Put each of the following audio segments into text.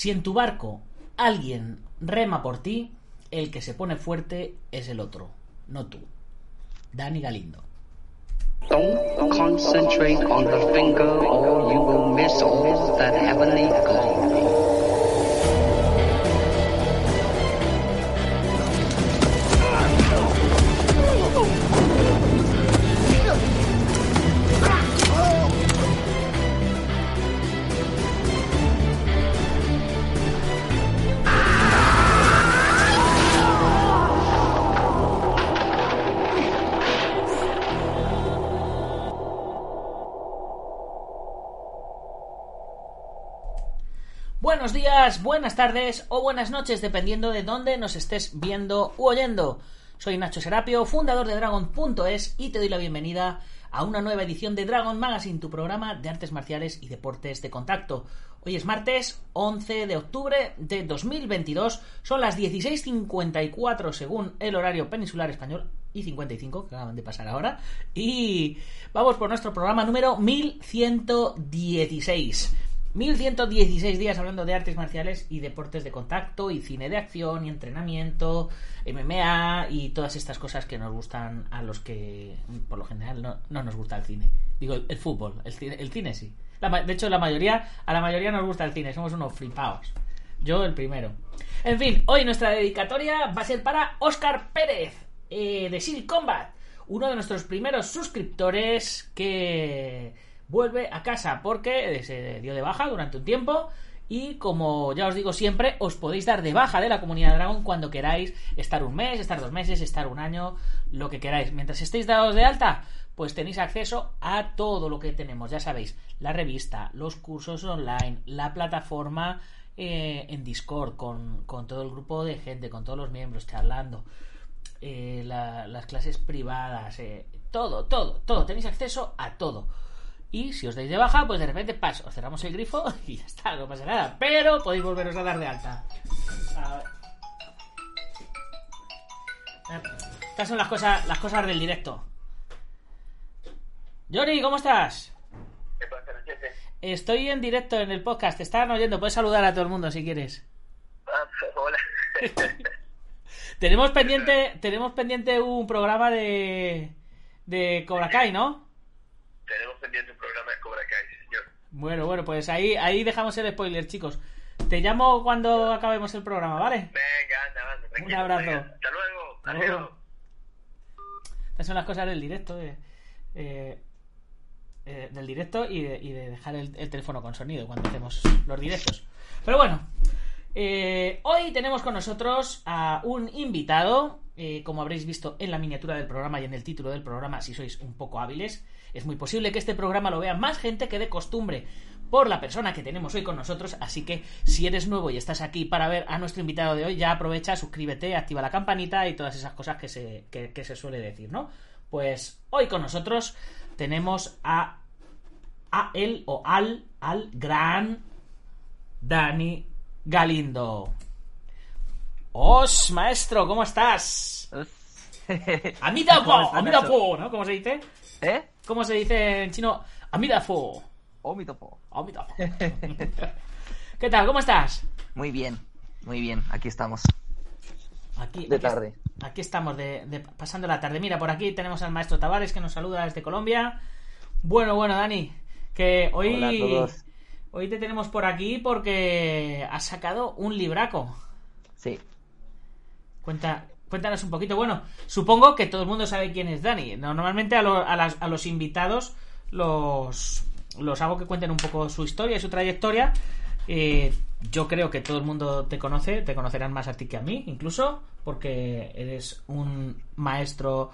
Si en tu barco alguien rema por ti, el que se pone fuerte es el otro, no tú. Dani Galindo. Don't concentrate on the finger or you will miss all that heavenly glory. Buenas tardes o buenas noches, dependiendo de dónde nos estés viendo u oyendo. Soy Nacho Serapio, fundador de Dragon.es y te doy la bienvenida a una nueva edición de Dragon Magazine, tu programa de artes marciales y deportes de contacto. Hoy es martes 11 de octubre de 2022, son las 16.54 según el horario peninsular español y 55 que acaban de pasar ahora. Y vamos por nuestro programa número 1116. 1116 días hablando de artes marciales y deportes de contacto y cine de acción y entrenamiento, MMA y todas estas cosas que nos gustan a los que por lo general no, no nos gusta el cine. Digo, el, fútbol, el cine, el cine sí. De hecho, la mayoría, a la mayoría nos gusta el cine, somos unos flipaos. Yo el primero. En fin, hoy nuestra dedicatoria va a ser para Oscar Pérez, eh, de City Combat, uno de nuestros primeros suscriptores que vuelve a casa porque se dio de baja durante un tiempo y como ya os digo siempre, os podéis dar de baja de la comunidad Dragon cuando queráis estar un mes, estar dos meses, estar un año, lo que queráis. Mientras estéis dados de alta, pues tenéis acceso a todo lo que tenemos, ya sabéis, la revista, los cursos online, la plataforma eh, en Discord con, con todo el grupo de gente, con todos los miembros charlando, eh, la- las clases privadas, eh, todo, todo, todo, tenéis acceso a todo. Y si os dais de baja, pues de repente paso, os cerramos el grifo y ya está, no pasa nada. Pero podéis volveros a dar de alta. A ver. Estas son las cosas, las cosas del directo. Johnny, ¿cómo estás? ¿Qué pasa, Nachete? Estoy en directo en el podcast, te están oyendo, puedes saludar a todo el mundo si quieres. Ah, hola. Tenemos pendiente, tenemos pendiente un programa de de Cobra Kai, ¿no? Tenemos pendiente un programa de Cobra Kai, señor. Bueno, bueno, pues ahí ahí dejamos el spoiler, chicos. Te llamo cuando acabemos el programa, ¿vale? Venga, anda, anda. Un abrazo. venga. Hasta luego. Hasta Adiós. luego. Estas son las cosas del directo, de, eh, eh, del directo y de, y de dejar el, el teléfono con sonido cuando hacemos los directos. Pero bueno, eh, hoy tenemos con nosotros a un invitado, eh, como habréis visto en la miniatura del programa y en el título del programa, si sois un poco hábiles, es muy posible que este programa lo vea más gente que de costumbre por la persona que tenemos hoy con nosotros, así que si eres nuevo y estás aquí para ver a nuestro invitado de hoy, ya aprovecha, suscríbete, activa la campanita y todas esas cosas que se, que, que se suele decir, ¿no? Pues hoy con nosotros tenemos a, a él o al, al gran Dani Galindo. ¡Os, maestro! ¿Cómo estás? Amida ¿Cómo po, estás, amida Nacho? po, ¿no? ¿Cómo se dice? ¿Eh? ¿Cómo se dice en chino? Amida fo. Omitopo. Amida fo. ¿Qué tal? ¿Cómo estás? Muy bien, muy bien, aquí estamos. Aquí, De aquí- tarde. Aquí estamos, de, de- pasando la tarde. Mira, por aquí tenemos al maestro Tavares que nos saluda desde Colombia. Bueno, bueno, Dani, que hoy, Hola a todos. hoy te tenemos por aquí porque has sacado un libraco. Sí, Cuenta, cuéntanos un poquito. Bueno, supongo que todo el mundo sabe quién es Dani. Normalmente a, lo- a las- a los invitados los, los hago que cuenten un poco su historia y su trayectoria. Eh, yo creo que todo el mundo te conoce, te conocerán más a ti que a mí, incluso, porque eres un maestro,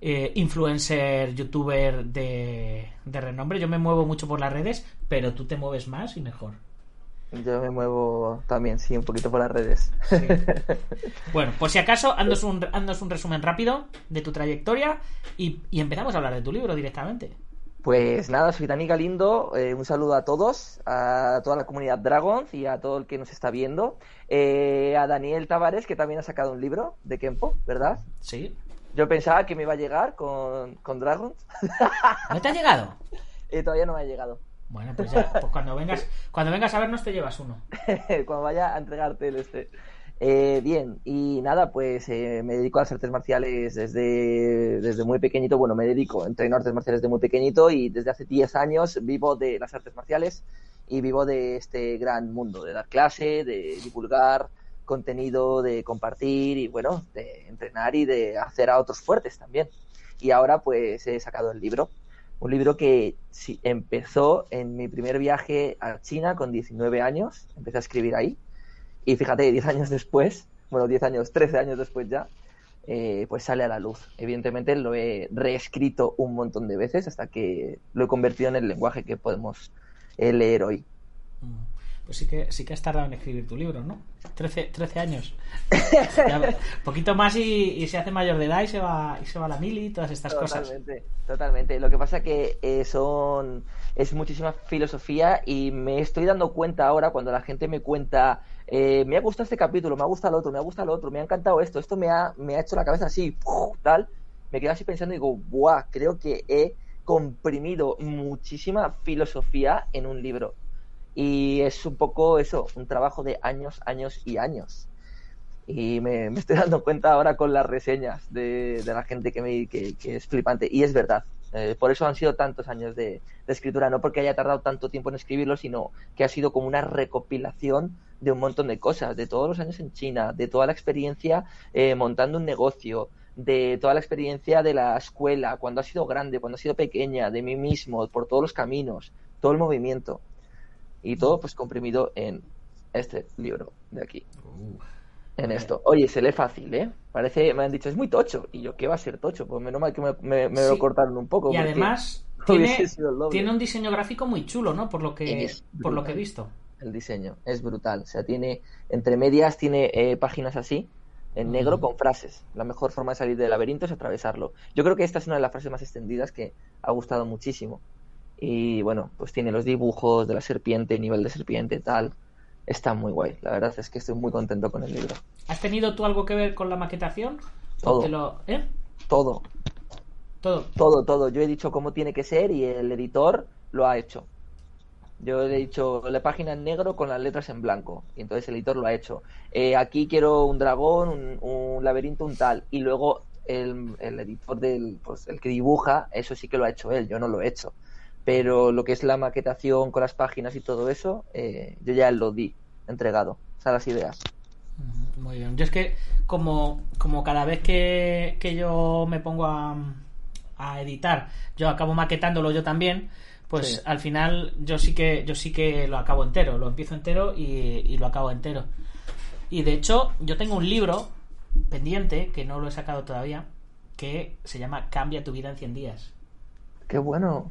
eh, influencer, youtuber de, de renombre. Yo me muevo mucho por las redes, pero tú te mueves más y mejor. Yo me muevo también, sí, un poquito por las redes. Bueno, por si acaso, andos un, un resumen rápido de tu trayectoria y, y empezamos a hablar de tu libro directamente. Pues nada, soy Dani Galindo, eh, un saludo a todos, a toda la comunidad Dragons y a todo el que nos está viendo. Eh, a Daniel Tavares, que también ha sacado un libro de Kempo, ¿verdad? Sí. Yo pensaba que me iba a llegar con, con Dragons, ¿No te ha llegado? y todavía no me ha llegado. Bueno, pues ya, pues cuando vengas, cuando vengas a vernos te llevas uno. cuando vaya a entregarte el este. Eh, bien, y nada, pues eh, me dedico a las artes marciales desde, desde muy pequeñito. Bueno, me dedico, entreno artes marciales desde muy pequeñito y desde hace 10 años vivo de las artes marciales y vivo de este gran mundo, de dar clase, de divulgar contenido, de compartir y bueno, de entrenar y de hacer a otros fuertes también. Y ahora pues he sacado el libro, un libro que sí, empezó en mi primer viaje a China con 19 años, empecé a escribir ahí y fíjate, 10 años después, bueno, 10 años, 13 años después ya, eh, pues sale a la luz. Evidentemente lo he reescrito un montón de veces hasta que lo he convertido en el lenguaje que podemos eh, leer hoy. Mm. Pues sí que, sí que has tardado en escribir tu libro, ¿no? 13, 13 años. poquito más y, y, se hace mayor de edad y se va, y se va a la mili y todas estas totalmente, cosas. Totalmente. Lo que pasa que eh, son es muchísima filosofía y me estoy dando cuenta ahora cuando la gente me cuenta eh, me ha gustado este capítulo, me ha gustado el otro, me ha gustado el otro, me ha encantado esto, esto me ha, me ha hecho la cabeza así, tal, me quedo así pensando y digo, ¡buah! Creo que he comprimido muchísima filosofía en un libro. Y es un poco eso, un trabajo de años, años y años. Y me, me estoy dando cuenta ahora con las reseñas de, de la gente que, me, que, que, es flipante. Y es verdad. Eh, por eso han sido tantos años de, escritura. No porque haya tardado tanto tiempo en escribirlo, sino que ha sido como una recopilación de un montón de cosas. De todos los años en China, de toda la experiencia eh, montando un negocio, de toda la experiencia de la escuela, cuando ha sido grande, cuando ha sido pequeña, de mí mismo, por todos los caminos, todo el movimiento. Y todo pues comprimido en este libro de aquí. Uh, en esto. Oye, se lee fácil, ¿eh? Parece, me han dicho, es muy tocho. Y yo, ¿qué va a ser tocho? Pues menos mal que me, me, me Sí. lo cortaron un poco. Y además tiene, tiene un diseño gráfico muy chulo, ¿no? Por lo que, Es por lo que he visto. El diseño es brutal. O sea, tiene, entre medias, tiene eh, páginas así, en negro, con frases. La mejor forma de salir del laberinto es atravesarlo. Yo creo que esta es una de las frases más extendidas que ha gustado muchísimo. Y bueno, pues tiene los dibujos de la serpiente, nivel de serpiente, tal. Está muy guay. La verdad es que estoy muy contento con el libro. ¿Has tenido tú algo que ver con la maquetación? ¿O Todo. lo- ¿Eh? Todo, Todo. todo, todo. Yo he dicho cómo tiene que ser y el editor lo ha hecho. Yo le he dicho la página en negro con las letras en blanco. Y entonces el editor lo ha hecho. Eh, aquí quiero un dragón, un, un laberinto, un tal. Y luego el, el editor del, pues el que dibuja, eso sí que lo ha hecho él. Yo no lo he hecho. Pero lo que es la maquetación con las páginas y todo eso, eh, yo ya lo di, entregado. O sea, las ideas. Muy bien. Yo es que como, como cada vez que, que yo me pongo a, a editar, yo acabo maquetándolo yo también, pues Sí. al final yo sí que yo sí que lo acabo entero, lo empiezo entero y, y lo acabo entero. Y de hecho, yo tengo un libro pendiente que no lo he sacado todavía, que se llama Cambia tu vida en 100 días. Qué bueno.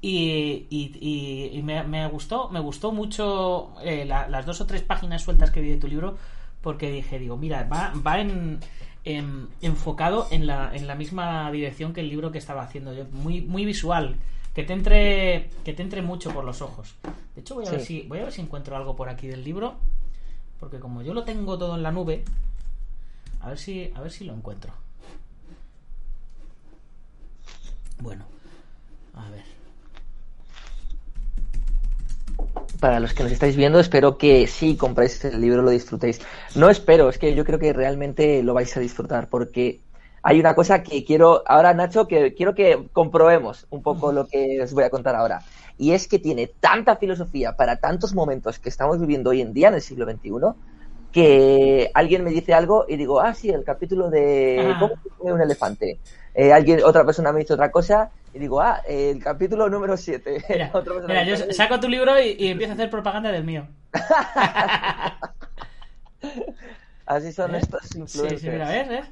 Y, y- me, me gustó, me gustó mucho eh, la- las dos o tres páginas sueltas que vi de tu libro, porque dije, digo, mira, va, va en, en- enfocado en la, en la misma dirección que el libro que estaba haciendo yo, muy, muy visual, que te entre, que te entre mucho por los ojos. De hecho, voy a ver si, voy a ver si encuentro algo por aquí del libro, porque como yo lo tengo todo en la nube, a ver si, a ver si lo encuentro. Bueno, a ver. Para los que nos estáis viendo, espero que si compráis el libro lo disfrutéis. No espero, es que yo creo que realmente lo vais a disfrutar porque hay una cosa que quiero, ahora Nacho, que quiero que comprobemos un poco lo que os voy a contar ahora. Y es que tiene tanta filosofía para tantos momentos que estamos viviendo hoy en día en el siglo XXI que alguien me dice algo y digo, ah, sí, el capítulo de Ah. cómo un elefante. Eh, alguien, otra persona me dice otra cosa y digo, ah, el capítulo número 7. Mira, mira, yo saco tu libro y, y empiezo a hacer propaganda del mío. Así son ¿Eh? estos Sí, influencers. sí, mira, ¿ves?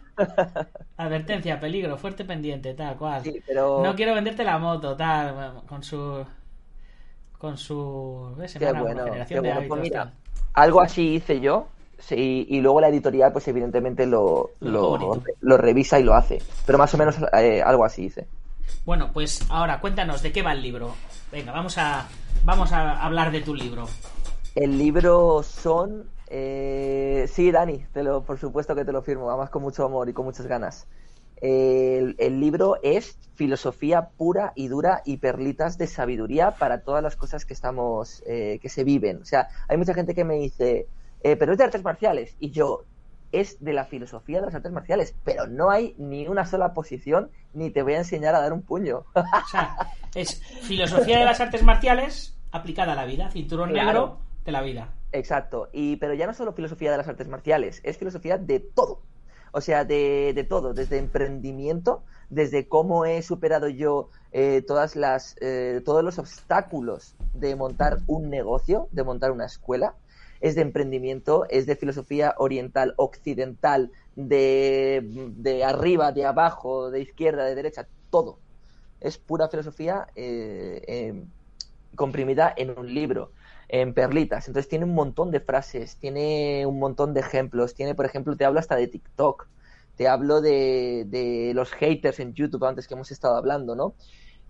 Advertencia, peligro, fuerte pendiente, tal cual. Sí, pero No quiero venderte la moto, tal, con su... Con su... ¿ves? qué bueno, qué bueno. Pues mira, algo así hice yo. Sí, y luego la editorial, pues evidentemente lo, lo, revisa y lo hace. Pero más o menos eh, algo así hice. Bueno, pues ahora cuéntanos de qué va el libro. Venga, vamos a, vamos a hablar de tu libro. El libro son. eh, sí, Dani, te lo, por supuesto que te lo firmo, además con mucho amor y con muchas ganas. El, el libro es filosofía pura y dura y perlitas de sabiduría para todas las cosas que estamos, eh, que se viven. O sea, hay mucha gente que me dice, eh, pero es de artes marciales. Y yo, es de la filosofía de las artes marciales, pero no hay ni una sola posición, ni te voy a enseñar a dar un puño. O sea, es filosofía de las artes marciales aplicada a la vida, cinturón Claro. negro de la vida. Exacto, y pero ya no solo filosofía de las artes marciales, es filosofía de todo. O sea, de, de todo, desde emprendimiento, desde cómo he superado yo eh, todas las, eh, todos los obstáculos de montar un negocio, de montar una escuela, es de emprendimiento, es de filosofía oriental, occidental, de, de arriba, de abajo, de izquierda, de derecha, todo. Es pura filosofía eh, eh, comprimida en un libro, en perlitas. Entonces tiene un montón de frases, tiene un montón de ejemplos. Tiene, por ejemplo, te hablo hasta de TikTok. Te hablo de, de los haters en YouTube antes que hemos estado hablando, ¿no?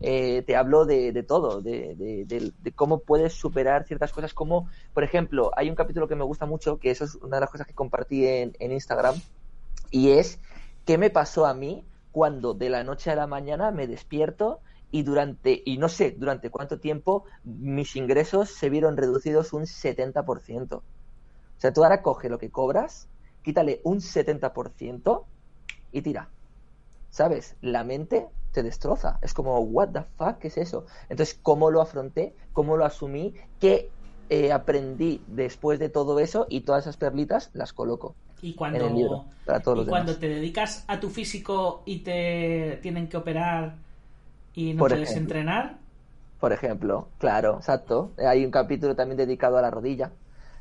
Eh, te hablo de, todo, de cómo puedes superar ciertas cosas, como, por ejemplo, hay un capítulo que me gusta mucho, que eso es una de las cosas que compartí en, en Instagram, y es qué me pasó a mí cuando de la noche a la mañana me despierto y durante, y no sé durante cuánto tiempo, mis ingresos se vieron reducidos un 70%. O sea, tú ahora coge lo que cobras, quítale un 70% y tira. ¿Sabes? La mente te destroza. Es como, what the fuck, ¿qué es eso? Entonces, ¿cómo lo afronté? ¿Cómo lo asumí? ¿Qué eh, aprendí después de todo eso? Y todas esas perlitas las coloco Y en cuando, el libro para todos y los cuando demás. te dedicas a tu físico y te tienen que operar y no Por puedes ejemplo. entrenar, Por ejemplo, claro, exacto. Hay un capítulo también dedicado a la rodilla,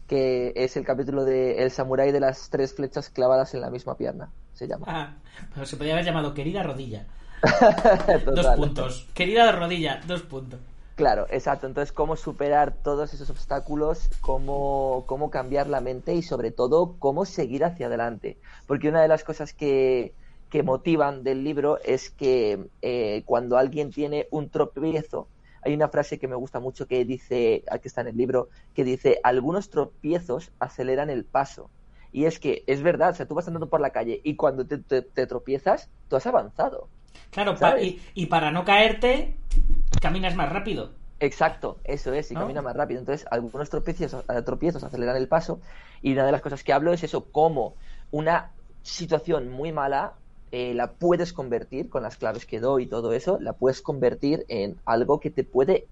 que es el capítulo de El samurái de las tres flechas clavadas en la misma pierna, se llama. ah, pero se podría haber llamado querida rodilla. Dos puntos. Querida rodilla, dos puntos. Claro, exacto. Entonces, cómo superar todos esos obstáculos, cómo, cómo cambiar la mente y sobre todo cómo seguir hacia adelante. Porque una de las cosas que, que motivan del libro es que eh, cuando alguien tiene un tropiezo, hay una frase que me gusta mucho que dice, aquí está en el libro, que dice, algunos tropiezos aceleran el paso. Y es que es verdad, o sea, tú vas andando por la calle y cuando te, te- te tropiezas, tú has avanzado. Claro, y, y para no caerte, caminas más rápido. Exacto, eso es, y ¿No? camina más rápido. Entonces, algunos tropiezos, eh, tropiezos aceleran el paso y una de las cosas que hablo es eso, cómo una situación muy mala eh, la puedes convertir, con las claves que doy y todo eso, la puedes convertir en algo que te puede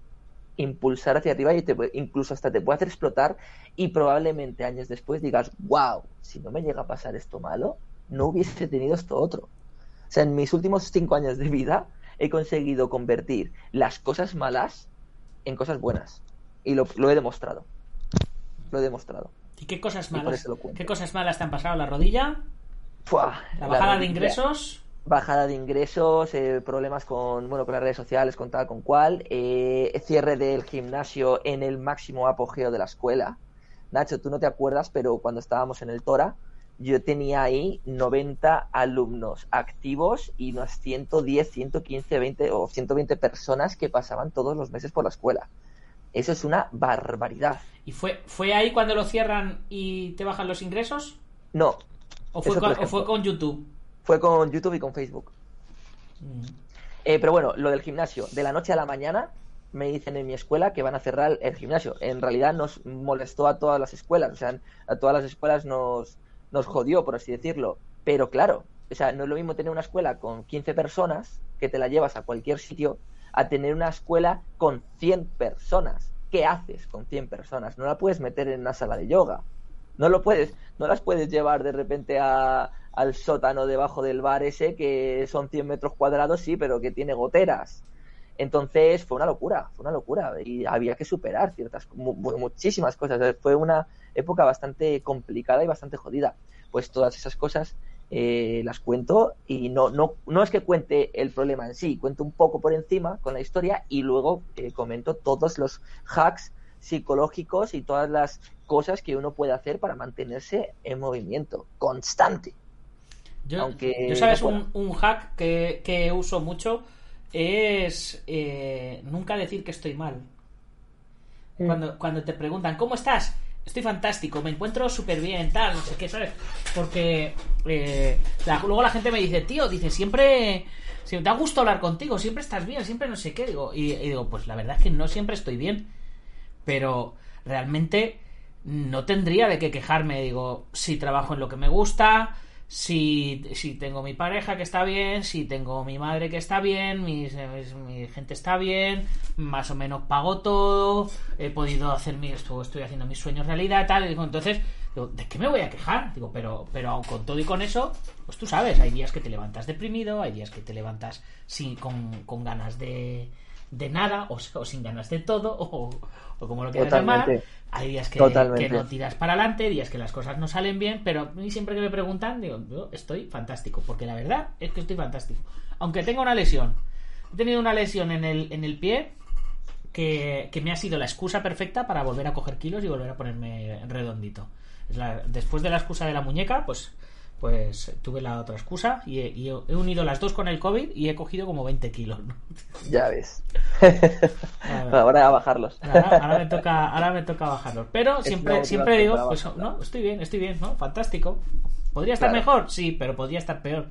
impulsar hacia arriba y te incluso hasta te puede hacer explotar y probablemente años después digas, wow, si no me llega a pasar esto malo, no hubiese tenido esto otro. Sea, en mis últimos cinco años de vida he conseguido convertir las cosas malas en cosas buenas. Y lo, lo he demostrado. Lo he demostrado. ¿Y qué cosas malas? ¿Qué cosas malas te han pasado? ¿La rodilla? Fua, ¿La bajada de rodilla, ingresos? Bajada de ingresos, eh, problemas con, bueno, con las redes sociales, con tal, con cual. eh, cierre del gimnasio en el máximo apogeo de la escuela. Nacho, tú no te acuerdas, pero cuando estábamos en el Tora, yo tenía ahí 90 alumnos activos y unas 110, 115, 20 o 120 personas que pasaban todos los meses por la escuela. Eso es una barbaridad. ¿Y fue, fue ahí cuando lo cierran y te bajan los ingresos? No, ¿O fue, con, o fue con YouTube? fue con YouTube y con Facebook. Mm. Eh, pero bueno, lo del gimnasio. De la noche a la mañana me dicen en mi escuela que van a cerrar el gimnasio. En realidad nos molestó a todas las escuelas. O sea, a todas las escuelas nos, nos jodió, por así decirlo. Pero claro, o sea, no es lo mismo tener una escuela con 15 personas que te la llevas a cualquier sitio a tener una escuela con 100 personas. ¿Qué haces con 100 personas? No la puedes meter en una sala de yoga. No lo puedes, no las puedes llevar de repente a, al sótano debajo del bar ese que son 100 metros cuadrados, sí, pero que tiene goteras. Entonces fue una locura, fue una locura y había que superar ciertas, mu- mu- muchísimas cosas. Fue una época bastante complicada y bastante jodida. Pues todas esas cosas eh, las cuento y no, no, no es que cuente el problema en sí, cuento un poco por encima con la historia y luego eh, comento todos los hacks psicológicos y todas las cosas que uno puede hacer para mantenerse en movimiento constante. Yo, Aunque yo sabes, no un, un hack que, que uso mucho es eh, nunca decir que estoy mal. Mm. Cuando, cuando te preguntan, ¿cómo estás? Estoy fantástico, me encuentro súper bien, tal, no sé qué, ¿sabes? Porque eh, la- luego la gente me dice, tío, dice, siempre si te ha gustado hablar contigo, siempre estás bien, siempre no sé qué. Digo, y, y digo, pues la verdad es que no siempre estoy bien. Pero realmente no tendría de qué quejarme. Digo, si trabajo en lo que me gusta, si, si tengo mi pareja que está bien, si tengo mi madre que está bien, mis- mi gente está bien, más o menos pago todo, he podido hacer mi, esto- estoy haciendo mis sueños realidad, tal. Y digo, entonces, digo, ¿de qué me voy a quejar? Digo, pero, pero con todo y con eso, pues tú sabes, hay días que te levantas deprimido, hay días que te levantas sin, con, con ganas de, de nada, o, o sin ganas de todo, o, o como lo quieras llamar. Hay días que, que no tiras para adelante, días que las cosas no salen bien, pero a mí siempre que me preguntan, digo, yo estoy fantástico, porque la verdad es que estoy fantástico. Aunque tenga una lesión, he tenido una lesión en el, en el pie que, que me ha sido la excusa perfecta para volver a coger kilos y volver a ponerme redondito. Es la- después de la excusa de la muñeca, pues pues tuve la otra excusa y he, y he unido las dos con el COVID y he cogido como 20 kilos. Ya ves. Ahora a bajarlos. Ahora, ahora me toca, ahora me toca bajarlos. Pero Es siempre, siempre digo, pues no, estoy bien, estoy bien, ¿no? Fantástico. ¿Podría estar Claro. mejor? Sí, pero podría estar peor.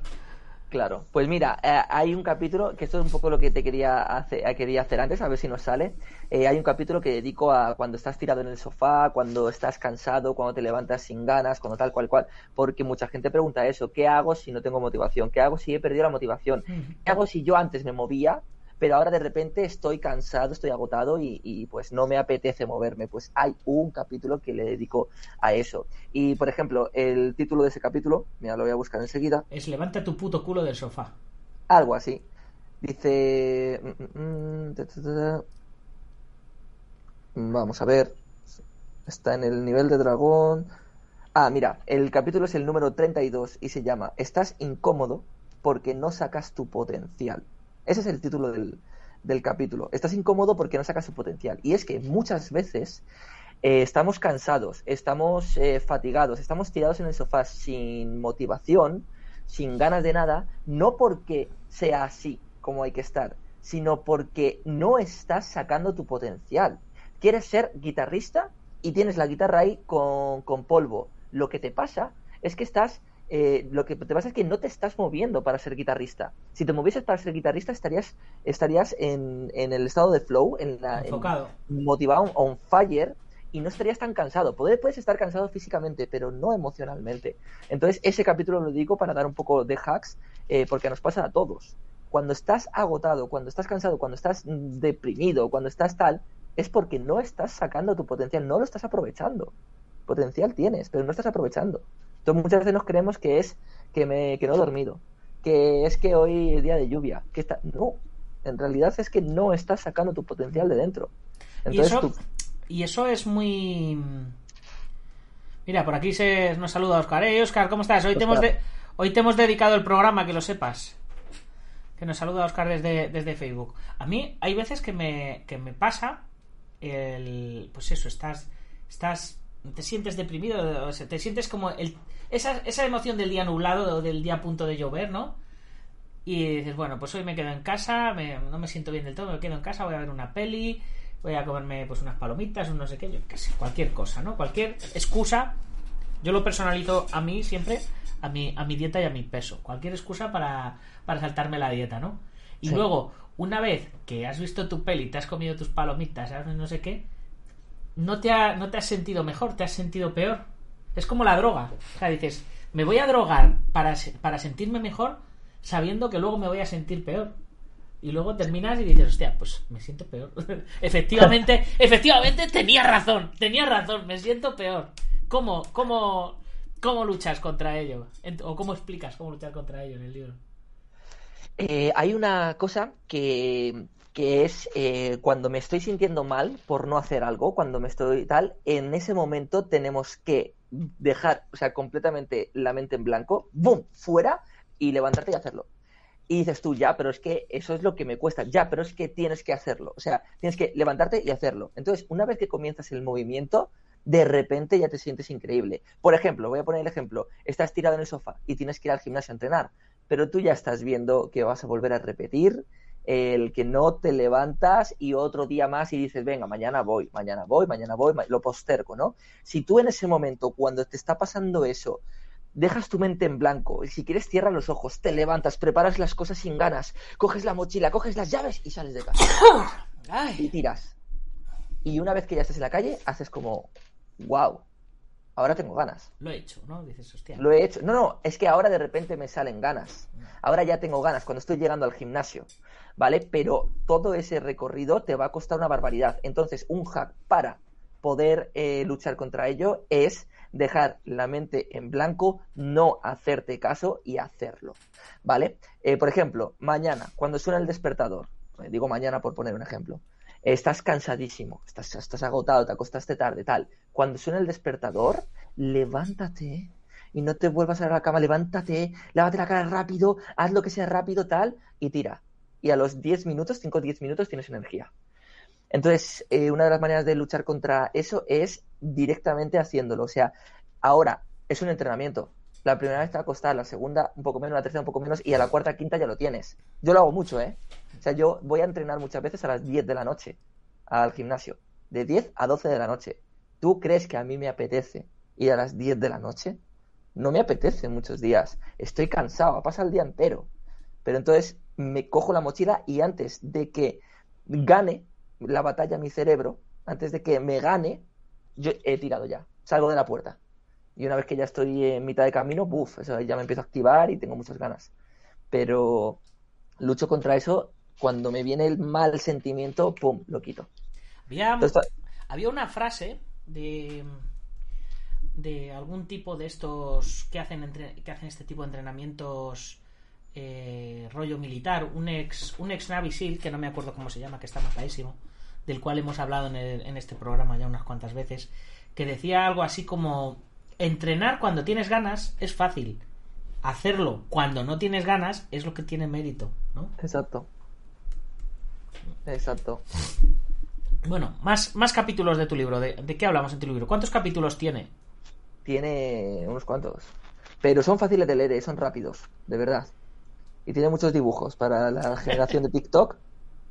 Claro, pues mira, eh, hay un capítulo, que esto es un poco lo que te quería hacer, eh, quería hacer antes, a ver si nos sale. Eh, hay un capítulo que dedico a cuando estás tirado en el sofá, cuando estás cansado, cuando te levantas sin ganas, cuando tal cual cual, porque mucha gente pregunta eso, ¿qué hago si no tengo motivación? ¿Qué hago si he perdido la motivación? ¿Qué hago si yo antes me movía, pero ahora de repente estoy cansado, estoy agotado y, y, pues no me apetece moverme? Pues hay un capítulo que le dedico a eso. Y por ejemplo, el título de ese capítulo, mira, lo voy a buscar enseguida, Es levanta tu puto culo del sofá. algo así. Dice. mm, mm, mm. Vamos a ver. Está en el nivel de dragón. Ah, mira, el capítulo es el número 32 y se llama Estás incómodo porque no sacas tu potencial. Ese es el título del, del capítulo. Estás incómodo porque no sacas tu potencial. Y es que muchas veces eh, estamos cansados, estamos eh, fatigados, estamos tirados en el sofá sin motivación, sin ganas de nada, no porque sea así como hay que estar, sino porque no estás sacando tu potencial. Quieres ser guitarrista y tienes la guitarra ahí con, con polvo. Lo que te pasa es que estás eh, lo que te pasa es que no te estás moviendo para ser guitarrista. Si te movieses para ser guitarrista, estarías, estarías en, en el estado de flow, en la, en- Enfocado. motivado, on fire, y no estarías tan cansado. Puedes, puedes estar cansado físicamente, pero no emocionalmente. Entonces, ese capítulo lo digo para dar un poco de hacks, eh, porque nos pasa a todos. Cuando estás agotado, cuando estás cansado, cuando estás mm, deprimido, cuando estás tal, es porque no estás sacando tu potencial, no lo estás aprovechando. Potencial tienes, pero no estás aprovechando. Entonces, muchas veces nos creemos que es que, me, que no he dormido, que es que hoy es día de lluvia, que está... No, en realidad es que no estás sacando tu potencial de dentro. Y eso, tú- y eso es muy... Mira, por aquí se nos saluda Oscar. Hey, Oscar, ¿cómo estás? Hoy te, hemos de- Hoy te hemos dedicado el programa, que lo sepas. Que nos saluda Oscar desde, desde Facebook. A mí hay veces que me, que me pasa el... Pues eso, estás... estás te sientes deprimido, o sea, te sientes como el, esa, esa emoción del día nublado o del día a punto de llover, ¿no? Y dices, bueno, pues hoy me quedo en casa, me- no me siento bien del todo, me quedo en casa, voy a ver una peli, voy a comerme pues unas palomitas, un no sé qué, yo qué sé, cualquier cosa, ¿no? Cualquier excusa, yo lo personalizo a mí siempre, a mi, a mi dieta y a mi peso. Cualquier excusa para, para saltarme la dieta, ¿no? Y Sí. luego, una vez que has visto tu peli, te has comido tus palomitas, ¿sabes? no sé qué, no te, ha- no te has sentido mejor, te has sentido peor. Es como la droga. O sea, dices, me voy a drogar para, para sentirme mejor sabiendo que luego me voy a sentir peor. Y luego terminas y dices, hostia, pues me siento peor. efectivamente, efectivamente tenía razón, tenía razón, me siento peor. ¿Cómo, cómo, cómo luchas contra ello? ¿O cómo explicas cómo luchar contra ello en el libro? Eh, hay una cosa que, que es eh, cuando me estoy sintiendo mal por no hacer algo, cuando me estoy tal, en ese momento tenemos que dejar, o sea, completamente la mente en blanco, ¡boom! fuera y levantarte y hacerlo. Y dices tú, ya, pero es que eso es lo que me cuesta, ya, pero es que tienes que hacerlo, o sea, tienes que levantarte y hacerlo. Entonces, una vez que comienzas el movimiento, de repente ya te sientes increíble. Por ejemplo, voy a poner el ejemplo, estás tirado en el sofá y tienes que ir al gimnasio a entrenar, pero tú ya estás viendo que vas a volver a repetir, el que no te levantas y otro día más y dices, venga, mañana voy, mañana voy, mañana voy, lo postergo, ¿no? Si tú en ese momento, cuando te está pasando eso, dejas tu mente en blanco. Y si quieres, cierra los ojos, te levantas, preparas las cosas sin ganas, coges la mochila, coges las llaves y sales de casa. y tiras. Y una vez que ya estás en la calle, haces como, wow, ahora tengo ganas. lo he hecho, ¿no? Dices, hostia. Lo he hecho. No, no, es que ahora de repente me salen ganas. Ahora ya tengo ganas cuando estoy llegando al gimnasio, ¿vale? Pero todo ese recorrido te va a costar una barbaridad. Entonces, un hack para poder eh, luchar contra ello es dejar la mente en blanco, no hacerte caso y hacerlo, ¿vale? Eh, por ejemplo, mañana, cuando suena el despertador, eh, digo mañana por poner un ejemplo, estás cansadísimo, estás, estás agotado, te acostaste tarde, tal. Cuando suena el despertador, levántate y no te vuelvas a la cama, levántate, lávate la cara rápido, haz lo que sea rápido, tal, y tira. Y a los 10 minutos, 5 o 10 minutos, tienes energía. Entonces, eh, una de las maneras de luchar contra eso es directamente haciéndolo. O sea, ahora es un entrenamiento. La primera vez te va a costar, la segunda un poco menos, la tercera un poco menos y a la cuarta, quinta ya lo tienes. Yo lo hago mucho, ¿eh? O sea, yo voy a entrenar muchas veces a las 10 de la noche al gimnasio. De 10 a 12 de la noche. ¿Tú crees que a mí me apetece ir a las 10 de la noche? No me apetece muchos días. Estoy cansado, pasa el día entero. Pero entonces me cojo la mochila y antes de que gane la batalla mi cerebro, antes de que me gane, yo he tirado ya. Salgo de la puerta. Y una vez que ya estoy en mitad de camino, buf, eso ya me empiezo a activar y tengo muchas ganas. Pero lucho contra eso cuando me viene el mal sentimiento, pum, lo quito. Había, Entonces, había una frase de de algún tipo de estos que hacen entre- que hacen este tipo de entrenamientos eh, rollo militar un ex un ex Navy SEAL que no me acuerdo cómo se llama que está matadísimo del cual hemos hablado en, el- en este programa ya unas cuantas veces que decía algo así como entrenar cuando tienes ganas es fácil hacerlo cuando no tienes ganas es lo que tiene mérito ¿no? Exacto. Exacto. bueno más más capítulos de tu libro de, de qué hablamos en tu libro cuántos capítulos tiene Tiene unos cuantos. Pero son fáciles de leer, eh, son rápidos, de verdad. Y tiene muchos dibujos. Para la generación de TikTok,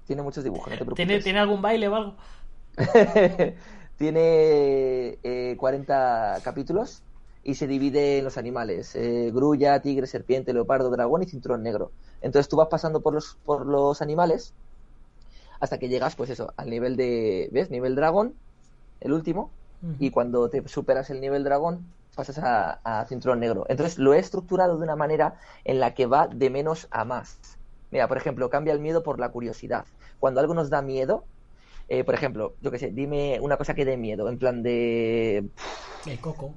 tiene muchos dibujos, no te preocupes. ¿Tiene, ¿Tiene algún baile o algo? Tiene eh, 40 capítulos y se divide en los animales. eh, grulla, tigre, serpiente, leopardo, dragón y cinturón negro. Entonces tú vas pasando por los, por los animales hasta que llegas, pues eso, al nivel de, ¿ves? Nivel dragón, el último, y cuando te superas el nivel dragón pasas a, a cinturón negro. Entonces lo he estructurado de una manera en la que va de menos a más. Mira, por ejemplo, cambia el miedo por la curiosidad. Cuando algo nos da miedo, eh, por ejemplo, yo qué sé, dime una cosa que dé miedo, en plan de El coco.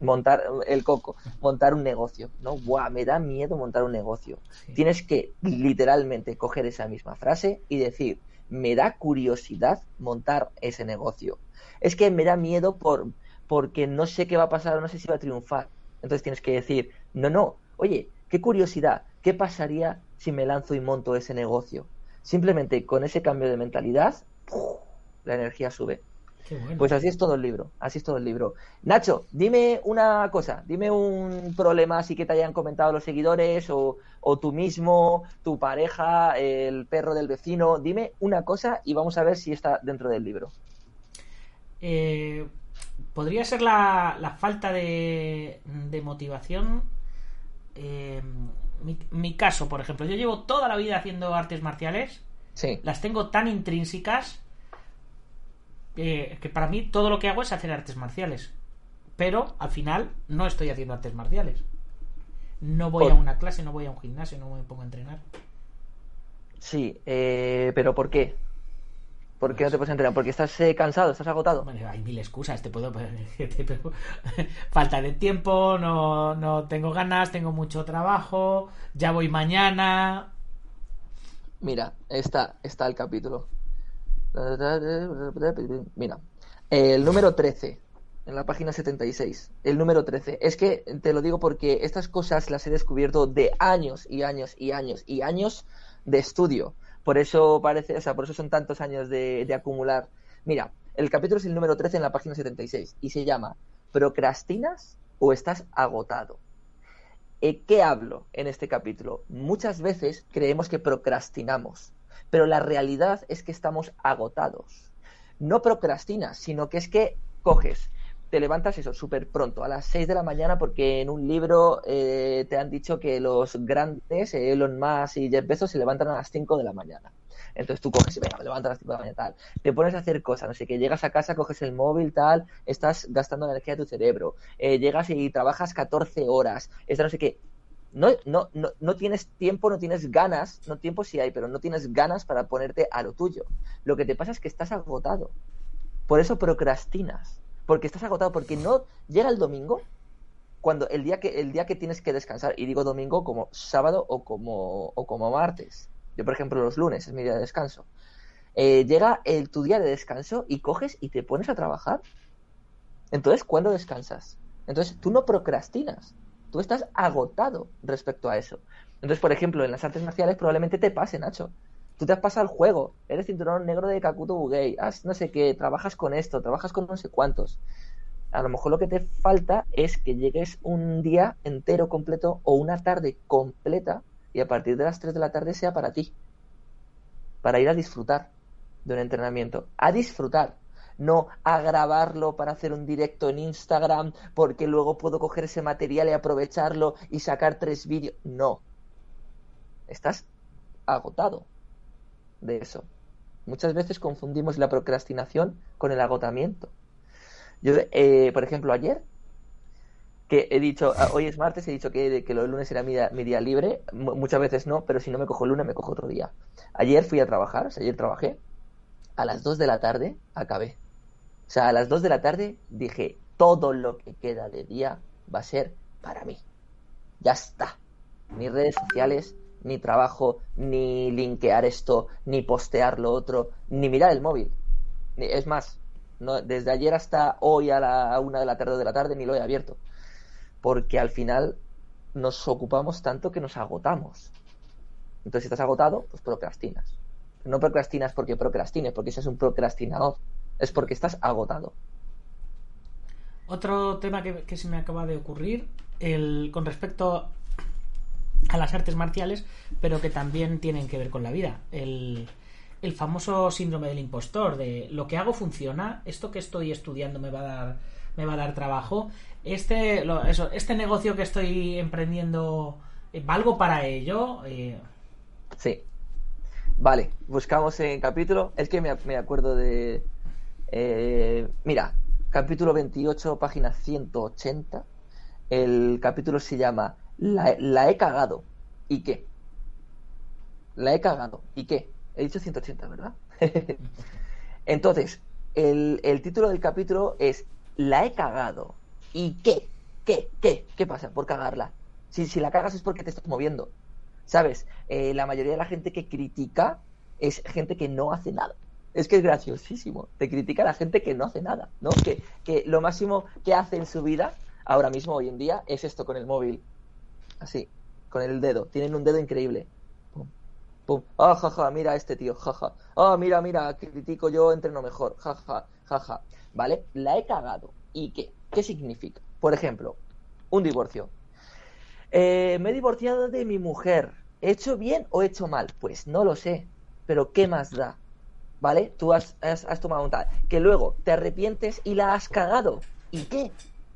montar el coco, montar un negocio, ¿no? Buah, me da miedo montar un negocio. Sí. Tienes que literalmente coger esa misma frase y decir, me da curiosidad montar ese negocio. Es que me da miedo por porque no sé qué va a pasar no sé si va a triunfar. Entonces tienes que decir, no, no, oye, qué curiosidad, ¿qué pasaría si me lanzo y monto ese negocio? Simplemente con ese cambio de mentalidad, ¡puf! la energía sube. Qué bueno. Pues así es todo el libro, así es todo el libro. Nacho, dime una cosa, dime un problema así que te hayan comentado los seguidores o, o tú mismo, tu pareja, el perro del vecino, dime una cosa y vamos a ver si está dentro del libro. Eh, Podría ser la, la falta de, de motivación. Eh, mi, mi caso, por ejemplo, yo llevo toda la vida haciendo artes marciales. Sí, Las tengo tan intrínsecas eh, que para mí todo lo que hago es hacer artes marciales. Pero al final no estoy haciendo artes marciales. No voy Por- a una clase, no voy a un gimnasio, no me pongo a entrenar. sí, eh, pero ¿por qué? ¿Por qué no te puedes entrenar? Porque estás eh, cansado, estás agotado. Bueno, hay mil excusas, te puedo falta de tiempo, no, no tengo ganas, tengo mucho trabajo, ya voy mañana. Mira, está, está el capítulo. Mira, el número 13, en la página 76. El número 13. Es que te lo digo porque estas cosas las he descubierto de años y años y años y años de estudio. Por eso parece, o sea, por eso son tantos años de, de acumular. Mira, el capítulo es el número 13 en la página 76 y se llama ¿Procrastinas o estás agotado? ¿Qué hablo en este capítulo? Muchas veces creemos que procrastinamos, pero la realidad es que estamos agotados. No procrastinas, sino que es que coges te levantas eso súper pronto, a las 6 de la mañana, porque en un libro eh, te han dicho que los grandes, Elon Musk y Jeff Bezos, se levantan a las 5 de la mañana. Entonces tú coges y venga, me a las 5 de la mañana, tal. Te pones a hacer cosas, no sé qué, llegas a casa, coges el móvil, tal, estás gastando energía de tu cerebro. Eh, llegas y trabajas 14 horas, esta no sé qué. No, no, no, no tienes tiempo, no tienes ganas, no tiempo sí hay, pero no tienes ganas para ponerte a lo tuyo. Lo que te pasa es que estás agotado. Por eso procrastinas. Porque estás agotado, porque no llega el domingo, cuando el día que, el día que tienes que descansar, y digo domingo como sábado o como, o como martes. Yo, por ejemplo, los lunes es mi día de descanso. Eh, llega el, tu día de descanso y coges y te pones a trabajar. Entonces, ¿cuándo descansas? Entonces, tú no procrastinas. Tú estás agotado respecto a eso. Entonces, por ejemplo, en las artes marciales probablemente te pase, Nacho. Tú te has pasado el juego, eres cinturón negro de Kakuto Bugei, has no sé qué, trabajas con esto, trabajas con no sé cuántos. A lo mejor lo que te falta es que llegues un día entero completo o una tarde completa y a partir de las 3 de la tarde sea para ti. Para ir a disfrutar de un entrenamiento. A disfrutar. No a grabarlo para hacer un directo en Instagram porque luego puedo coger ese material y aprovecharlo y sacar tres vídeos. No. Estás agotado de eso. Muchas veces confundimos la procrastinación con el agotamiento. Yo, eh, por ejemplo, ayer, que he dicho, ah, hoy es martes, he dicho que, que los lunes era mi día, libre, muchas veces no, pero si no me cojo el lunes, me cojo otro día. Ayer fui a trabajar, o sea, ayer trabajé, a las 2 de la tarde acabé. O sea, a las 2 de la tarde dije, todo lo que queda de día va a ser para mí. Ya está. Ni redes sociales, ni trabajo, ni linkear esto, ni postear lo otro, ni mirar el móvil. Es más, desde ayer hasta hoy a la una de la tarde de la tarde ni lo he abierto. Porque al final nos ocupamos tanto que nos agotamos. Entonces, si estás agotado, pues procrastinas. No procrastinas porque procrastines, porque ese es un procrastinador. Es porque estás agotado. Otro tema que, que se me acaba de ocurrir, el, con respecto a las artes marciales, pero que también tienen que ver con la vida. El, el, famoso síndrome del impostor, de lo que hago funciona, esto que estoy estudiando me va a dar, me va a dar trabajo, este, lo, eso, este negocio que estoy emprendiendo, eh, ¿valgo para ello? Eh... Sí. Vale, buscamos en capítulo, es que me, me acuerdo de... Eh, mira, capítulo 28, página 180, el capítulo se llama la, he cagado. ¿Y qué? La he cagado. ¿Y qué? He dicho 180, ¿verdad? Entonces, el, el, título del capítulo es La he cagado. ¿Y qué? ¿Qué? ¿Qué? ¿Qué pasa por cagarla? Si, si la cagas es porque te estás moviendo. ¿Sabes? Eh, la mayoría de la gente que critica es gente que no hace nada. Es que es graciosísimo. Te critica la gente que no hace nada, ¿no? Que, que lo máximo que hace en su vida, ahora mismo, hoy en día, es esto con el móvil así, con el dedo. Tienen un dedo increíble. Pum, pum. Ah, jaja, mira a este tío, jaja. Ah, mira, mira, critico yo, entreno mejor, jaja, jaja. ¿Vale? La he cagado. ¿Y qué? ¿Qué significa? Por ejemplo, un divorcio. Eh, me he divorciado de mi mujer. ¿He hecho bien o he hecho mal? Pues no lo sé. Pero ¿qué más da? ¿Vale? Tú has, has, tomado un tal. Que luego te arrepientes y la has cagado. ¿Y qué?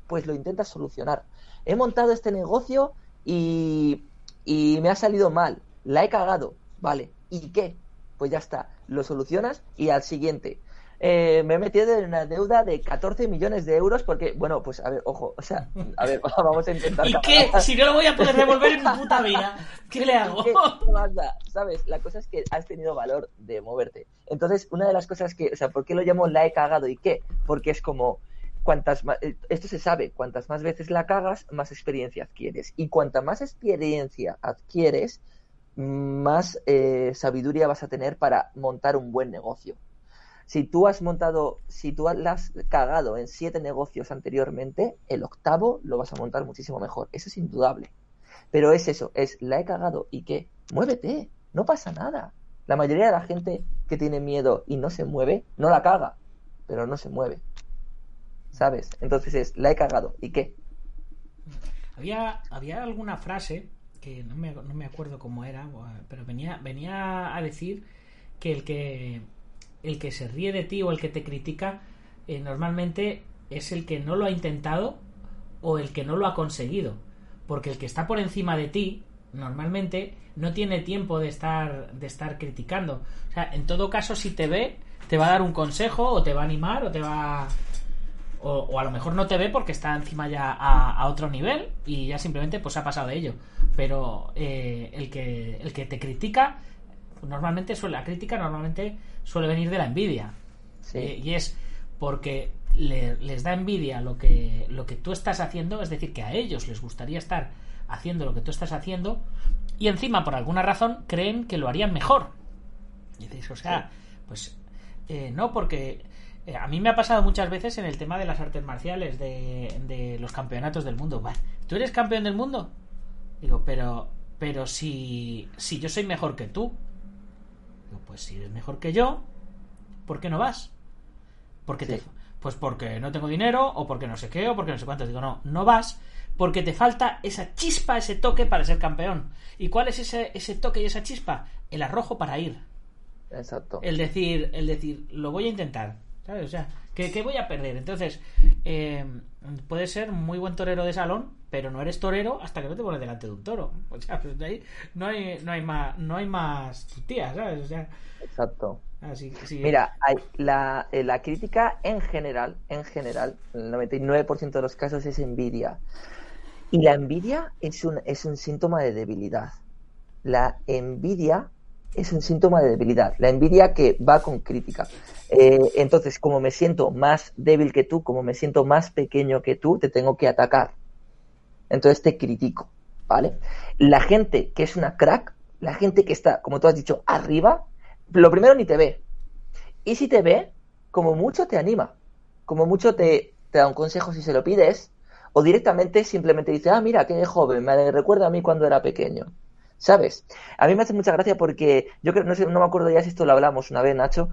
Pues lo intentas solucionar. He montado este negocio y, y me ha salido mal, la he cagado, vale, ¿y qué? Pues ya está, lo solucionas y al siguiente. Eh, me he metido en una deuda de 14 millones de euros porque, bueno, pues a ver, ojo, o sea, a ver, vamos a intentar. ¿Y qué? Si no lo voy a poder devolver en mi puta vida, ¿qué le hago? ¿Qué, qué? ¿Sabes? La cosa es que has tenido valor de moverte. Entonces, una de las cosas que, o sea, ¿por qué lo llamo la he cagado y qué? Porque es como, cuantas más, esto se sabe, cuantas más veces la cagas, más experiencia adquieres. Y cuanta más experiencia adquieres, más eh, sabiduría vas a tener para montar un buen negocio. Si tú has montado, si tú has cagado en siete negocios anteriormente, el octavo lo vas a montar muchísimo mejor. Eso es indudable. Pero es eso, es la he cagado y qué, muévete, no pasa nada. La mayoría de la gente que tiene miedo y no se mueve, no la caga, pero no se mueve. ¿sabes? Entonces es, la he cagado, ¿y qué? Había, había alguna frase, que no me, no me acuerdo cómo era, pero venía, venía a decir que el que el que se ríe de ti o el que te critica, eh, normalmente es el que no lo ha intentado o el que no lo ha conseguido. Porque el que está por encima de ti, normalmente, no tiene tiempo de estar, de estar criticando. O sea, en todo caso, si te ve, te va a dar un consejo, o te va a animar, o te va. O, o a lo mejor no te ve porque está encima ya a, otro nivel y ya simplemente pues ha pasado de ello. Pero eh, el, que, el que te critica, normalmente suele, la crítica normalmente suele venir de la envidia. Sí. Eh, y es porque le- les da envidia lo que, lo que tú estás haciendo, es decir, que a ellos les gustaría estar haciendo lo que tú estás haciendo, y encima, por alguna razón, creen que lo harían mejor. Y dices, o sea, pues eh, no, porque eh, a mí me ha pasado muchas veces en el tema de las artes marciales, de, de los campeonatos del mundo. Bueno, ¿Tú eres campeón del mundo? Digo, pero, pero si, si yo soy mejor que tú. Digo, pues si eres mejor que yo, ¿por qué no vas? Porque Sí. te, pues porque no tengo dinero, o porque no sé qué, o porque no sé cuánto. Digo, no, no vas porque te falta esa chispa, ese toque para ser campeón. ¿Y cuál es ese, ese toque y esa chispa? El arrojo para ir. Exacto. El decir, el decir, lo voy a intentar. ¿Sabes? O sea, que voy a perder. Entonces, eh, puedes ser muy buen torero de salón, pero no eres torero hasta que no te pones delante de un toro. O sea, pues de ahí no hay, no hay más, no hay más tías, ¿sabes? O sea, Exacto. así, sí. Mira, hay- la, eh, la crítica en general, en general, el 99% de los casos es envidia. Y la envidia es un, es un síntoma de debilidad. La envidia es un síntoma de debilidad. La envidia que va con crítica. Eh, entonces, como me siento más débil que tú, como me siento más pequeño que tú, te tengo que atacar. Entonces te critico, ¿vale? La gente que es una crack, la gente que está, como tú has dicho, arriba, lo primero ni te ve. Y si te ve, como mucho te anima. Como mucho te, te da un consejo si se lo pides. O directamente simplemente dice, ah, mira, qué joven, me recuerda a mí cuando era pequeño. ¿Sabes? A mí me hace mucha gracia porque yo creo, no sé, no me acuerdo ya si esto lo hablamos una vez, Nacho.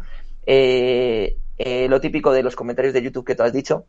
eh, eh, lo típico de los comentarios de YouTube que tú has dicho.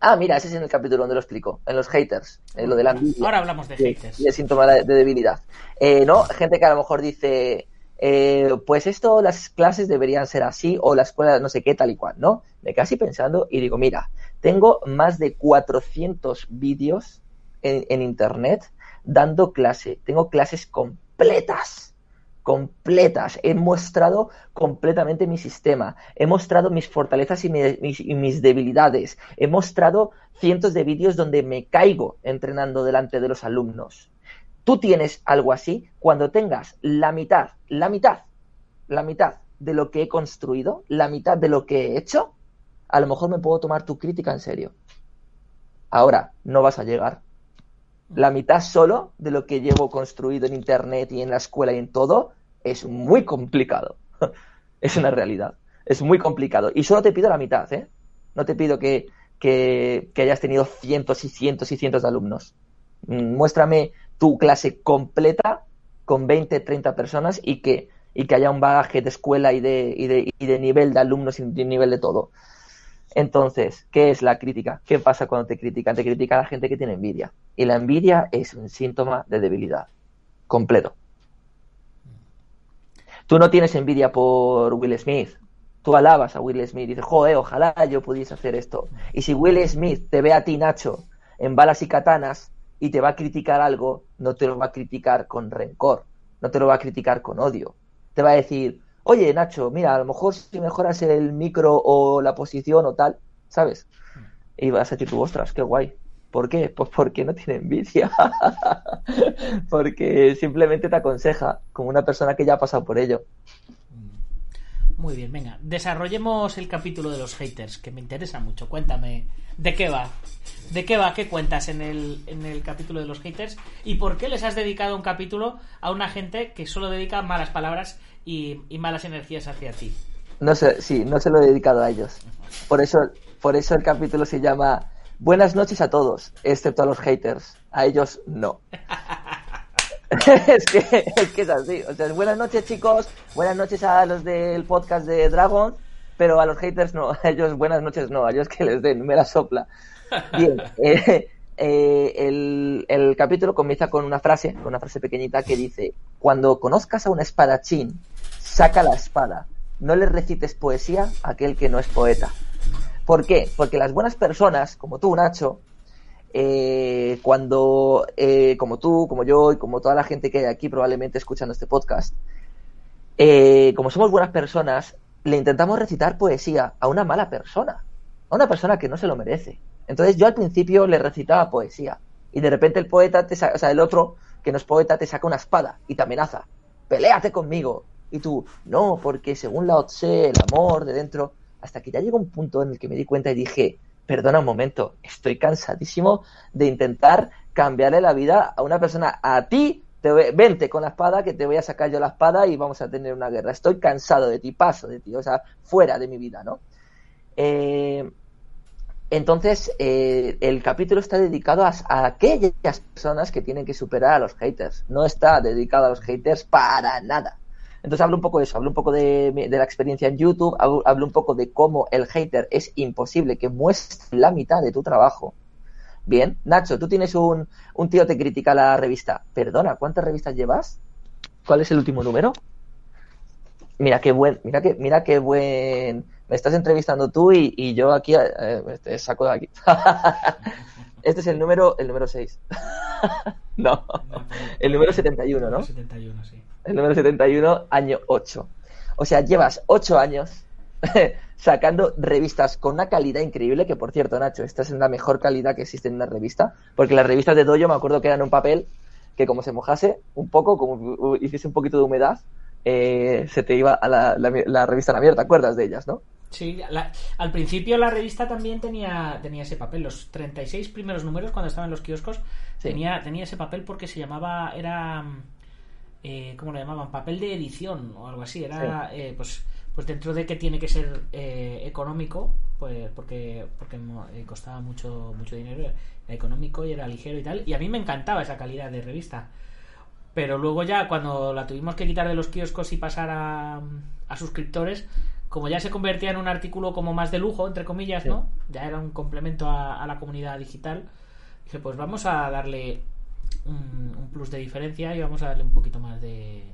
Ah, mira, ese es en el capítulo donde lo explico, en los haters, en lo de la envidia Ahora hablamos de haters. y el síntoma de de debilidad. Eh, ¿No? Gente que a lo mejor dice, eh, pues esto, las clases deberían ser así, o la escuela no sé qué, tal y cual, ¿no? Me así pensando y digo, mira, tengo más de 400 vídeos en, en internet dando clase. Tengo clases completas, completas. He mostrado completamente mi sistema. He mostrado mis fortalezas y, mi- mis, y mis debilidades. He mostrado cientos de vídeos donde me caigo entrenando delante de los alumnos. Tú tienes algo así cuando tengas la mitad, la mitad, la mitad de lo que he construido, la mitad de lo que he hecho, a lo mejor me puedo tomar tu crítica en serio. Ahora, no vas a llegar. La mitad solo de lo que llevo construido en internet y en la escuela y en todo es muy complicado. es una realidad. Es muy complicado. Y solo te pido la mitad, ¿eh? No te pido que, hayas tenido cientos y cientos y cientos de alumnos. Mm, Muéstrame tu clase completa con 20, 30 personas y que, y que haya un bagaje de escuela y de, y de, y de nivel de alumnos y de nivel de todo. Entonces, ¿qué es la crítica? ¿Qué pasa cuando te critican? Te critica la gente que tiene envidia. Y la envidia es un síntoma de debilidad. Completo. Tú no tienes envidia por Will Smith. Tú alabas a Will Smith y dices, joder, ojalá yo pudiese hacer esto. Y si Will Smith te ve a ti, Nacho, en balas y katanas y te va a criticar algo, no te lo va a criticar con rencor. No te lo va a criticar con odio. Te va a decir, oye, Nacho, mira, a lo mejor si mejoras el micro o la posición o tal, ¿sabes? Y vas a decir tú, ostras, qué guay. ¿Por qué? Pues porque no tiene envidia. porque simplemente te aconseja como una persona que ya ha pasado por ello. Muy bien, venga, desarrollemos el capítulo de los haters, que me interesa mucho. Cuéntame, ¿de qué va? ¿De qué va? ¿Qué cuentas en el, en el capítulo de los haters? ¿Y por qué les has dedicado un capítulo a una gente que solo dedica malas palabras y, y malas energías hacia ti? No sé, sí, no se lo he dedicado a ellos. Por eso, por eso el capítulo se llama Buenas noches a todos, excepto a los haters. A ellos no. es, que, es que es así. O sea, buenas noches chicos, buenas noches a los del podcast de Dragon, pero a los haters no, a ellos buenas noches no, a ellos que les den, me la sopla. Bien, eh, eh, el, el capítulo comienza con una frase, con una frase pequeñita que dice, cuando conozcas a un espadachín, saca la espada, no le recites poesía a aquel que no es poeta. ¿Por qué? Porque las buenas personas, como tú, Nacho, eh, cuando, eh, como tú, como yo y como toda la gente que hay aquí probablemente escuchando este podcast, eh, como somos buenas personas, le intentamos recitar poesía a una mala persona, a una persona que no se lo merece. Entonces yo al principio le recitaba poesía y de repente el poeta, te o sea, el otro que no es poeta, te saca una espada y te amenaza. Peléate conmigo. Y tú, no, porque según Lao Tse, el amor de dentro, hasta que ya llegó un punto en el que me di cuenta y dije, perdona un momento, estoy cansadísimo de intentar cambiarle la vida a una persona. A ti, te vente con la espada, que te voy a sacar yo la espada y vamos a tener una guerra. Estoy cansado de ti, paso de ti, o sea, fuera de mi vida, ¿no? Eh, entonces, eh, el capítulo está dedicado a, a aquellas personas que tienen que superar a los haters. No está dedicado a los haters para nada. Entonces hablo un poco de eso, hablo un poco de, de la experiencia en YouTube, hablo, hablo un poco de cómo el hater es imposible que muestre la mitad de tu trabajo. Bien, Nacho, tú tienes un, un tío te critica la revista. Perdona, ¿cuántas revistas llevas? ¿Cuál es el último número? Mira qué buen, mira qué, mira qué buen. Me estás entrevistando tú y, y yo aquí eh, te saco de aquí. este es el número, el número 6. no, el número 71, ¿no? 71, sí. El número 71, año 8. O sea, llevas 8 años sacando revistas con una calidad increíble, que por cierto, Nacho, esta es la mejor calidad que existe en una revista, porque las revistas de Dojo me acuerdo que eran un papel que como se mojase un poco, como hiciese un poquito de humedad, eh, se te iba a la, la, la revista a la mierda, ¿te acuerdas de ellas, no? Sí, la- al principio la revista también tenía, tenía ese papel. Los 36 primeros números, cuando estaban en los kioscos, Sí. tenía, tenía ese papel porque se llamaba, era, eh, ¿cómo lo llamaban? Papel de edición o algo así. Era, eh, pues, pues dentro de que tiene que ser eh, económico, pues porque, porque eh, costaba mucho, mucho dinero, era económico y era ligero y tal. Y a mí me encantaba esa calidad de revista. Pero luego ya cuando la tuvimos que quitar de los kioscos y pasar a, a suscriptores, como ya se convertía en un artículo como más de lujo, entre comillas, ¿no? Ya era un complemento a, a la comunidad digital. Dije, pues vamos a darle un, un plus de diferencia y vamos a darle un poquito más de,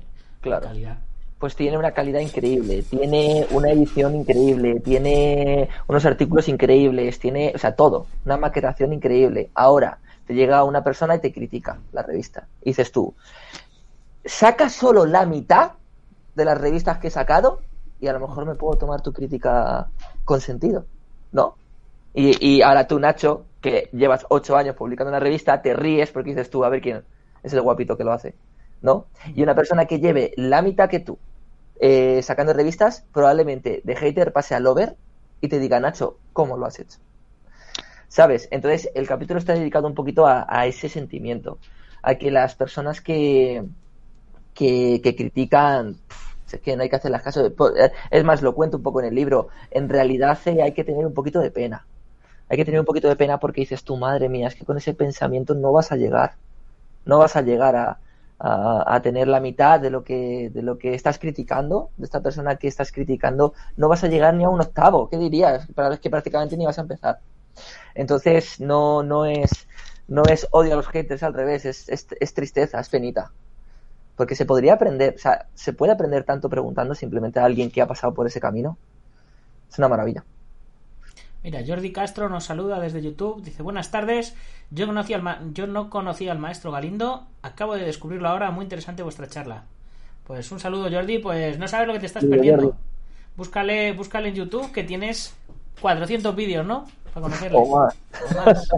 Claro. calidad. pues tiene una calidad increíble, tiene una edición increíble, tiene unos artículos increíbles, tiene, o sea, todo, una maquetación increíble. Ahora, te llega una persona y te critica la revista. Y dices tú, saca solo la mitad de las revistas que he sacado y a lo mejor me puedo tomar tu crítica con sentido, ¿no? Y, y ahora tú, Nacho, que llevas ocho años publicando una revista, te ríes porque dices tú, a ver quién es el guapito que lo hace, ¿no? Y una persona que lleve la mitad que tú eh, sacando revistas, probablemente de hater pase a lover y te diga, Nacho, ¿cómo lo has hecho? ¿Sabes? Entonces, el capítulo está dedicado un poquito a, ese sentimiento, a que las personas que, que, critican, es que no hay que hacerlas caso. de- po- eh, Es más, lo cuento un poco en el libro. En realidad eh, hay que tener un poquito de pena. Hay que tener un poquito de pena porque dices, tu madre mía, es que con ese pensamiento no vas a llegar. No vas a llegar a, a, a tener la mitad de lo que de lo que estás criticando, de esta persona que estás criticando, no vas a llegar ni a un octavo. ¿Qué dirías? Para que prácticamente ni vas a empezar. Entonces, no, no es no es odio a los haters, al revés, es, es, es tristeza, es penita. Porque se podría aprender, o sea, se puede aprender tanto preguntando simplemente a alguien que ha pasado por ese camino. Es una maravilla. Mira, Jordi Castro nos saluda desde YouTube. Dice, buenas tardes. Yo, conocí al ma- yo no conocía al maestro Galindo. Acabo de descubrirlo ahora. Muy interesante vuestra charla. Pues un saludo, Jordi. Pues no sabes lo que te estás Sí, perdiendo. Jordi. Búscale, búscale en YouTube que tienes 400 vídeos, ¿no? Para conocerle. O más. O más.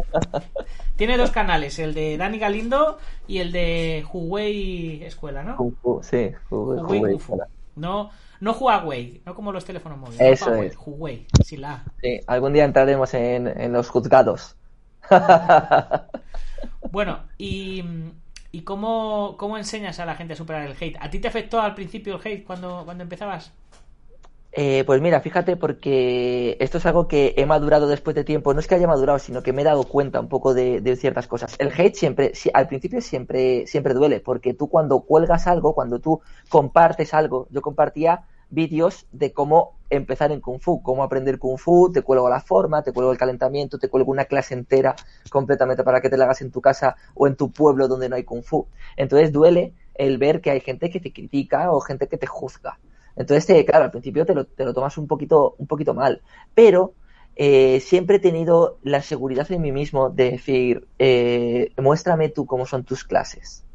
Tiene dos canales, el de Dani Galindo y el de Huawei Escuela, ¿no? Sí. Huawei, Huawei Huawei. No, no Huawei, no como los teléfonos móviles. Eso no Huawei, es. Huawei, sin la. Sí, algún día entraremos en, en los juzgados. Bueno, y, y cómo, cómo enseñas a la gente a superar el hate? ¿A ti te afectó al principio el hate cuando, cuando empezabas? Eh, pues mira, fíjate porque esto es algo que he madurado después de tiempo. No es que haya madurado, sino que me he dado cuenta un poco de, ciertas cosas. El hate siempre, si- al principio siempre, siempre duele, porque tú cuando cuelgas algo, cuando tú compartes algo, yo compartía vídeos de cómo empezar en Kung Fu, cómo aprender Kung Fu, te cuelgo la forma, te cuelgo el calentamiento, te cuelgo una clase entera completamente para que te la hagas en tu casa o en tu pueblo donde no hay Kung Fu. Entonces duele el ver que hay gente que te critica o gente que te juzga. Entonces, eh, claro, al principio te lo, te lo tomas un poquito, un poquito mal. Pero eh, siempre he tenido la seguridad en mí mismo de decir, eh, muéstrame tú cómo son tus clases.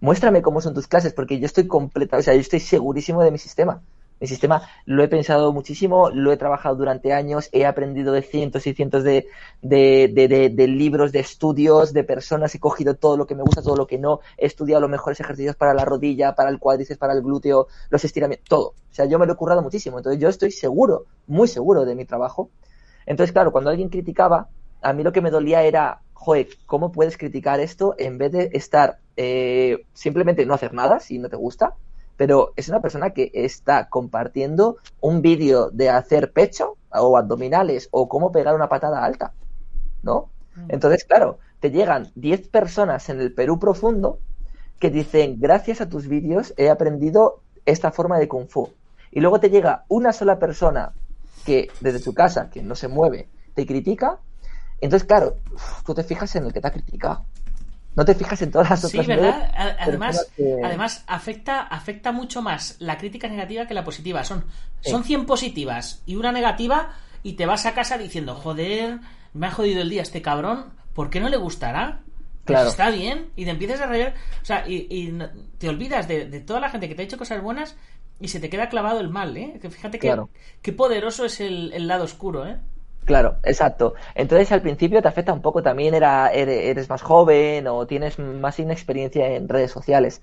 Muéstrame cómo son tus clases, porque yo estoy completa, o sea, yo estoy segurísimo de mi sistema. Mi sistema lo he pensado muchísimo, lo he trabajado durante años, he aprendido de cientos y cientos de, libros, de estudios, de personas, he cogido todo lo que me gusta, todo lo que no, he estudiado los mejores ejercicios para la rodilla, para el cuádriceps, para el glúteo, los estiramientos, todo. O sea, yo me lo he currado muchísimo, entonces yo estoy seguro, muy seguro de mi trabajo. Entonces, claro, cuando alguien criticaba, a mí lo que me dolía era, joder, ¿cómo puedes criticar esto en vez de estar eh, simplemente no hacer nada si no te gusta? Pero es una persona que está compartiendo un vídeo de hacer pecho o abdominales o cómo pegar una patada alta, ¿no? Entonces, claro, te llegan 10 personas en el Perú profundo que dicen, gracias a tus vídeos he aprendido esta forma de kung fu. Y luego te llega una sola persona que desde su casa, que no se mueve, te critica. Entonces, claro, tú te fijas en el que te ha criticado. No te fijas en todas las Sí, otras ¿verdad? nueve A- Además, que- además afecta, afecta mucho más la crítica negativa que la positiva. Son, Sí. son 100 positivas y una negativa y te vas a casa diciendo, joder, me ha jodido el día este cabrón, ¿por qué no le gustará? Pues Claro. está bien y te empiezas a reír, o sea, y, te olvidas de, de toda la gente que te ha hecho cosas buenas y se te queda clavado el mal, ¿eh? Que fíjate que, Claro. qué poderoso es el, el lado oscuro, ¿eh? Claro, exacto. Entonces al principio te afecta un poco también, era, ere- eres más joven o tienes más inexperiencia en redes sociales.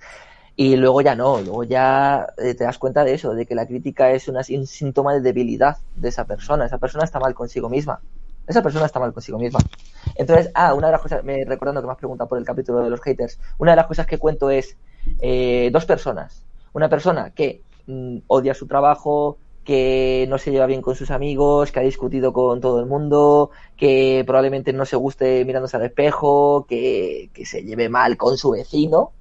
Y luego ya no, luego ya eh, te das cuenta de eso, de que la crítica es una- un síntoma de debilidad de esa persona. Esa persona está mal consigo misma. Esa persona está mal consigo misma. Entonces, ah, una de las cosas, me recordando que me has preguntado por el capítulo de los haters, una de las cosas que cuento es eh, dos personas. Una persona que mm, odia su trabajo, que no se lleva bien con sus amigos, que ha discutido con todo el mundo, que probablemente no se guste mirándose al espejo, que, que se lleve mal con su vecino,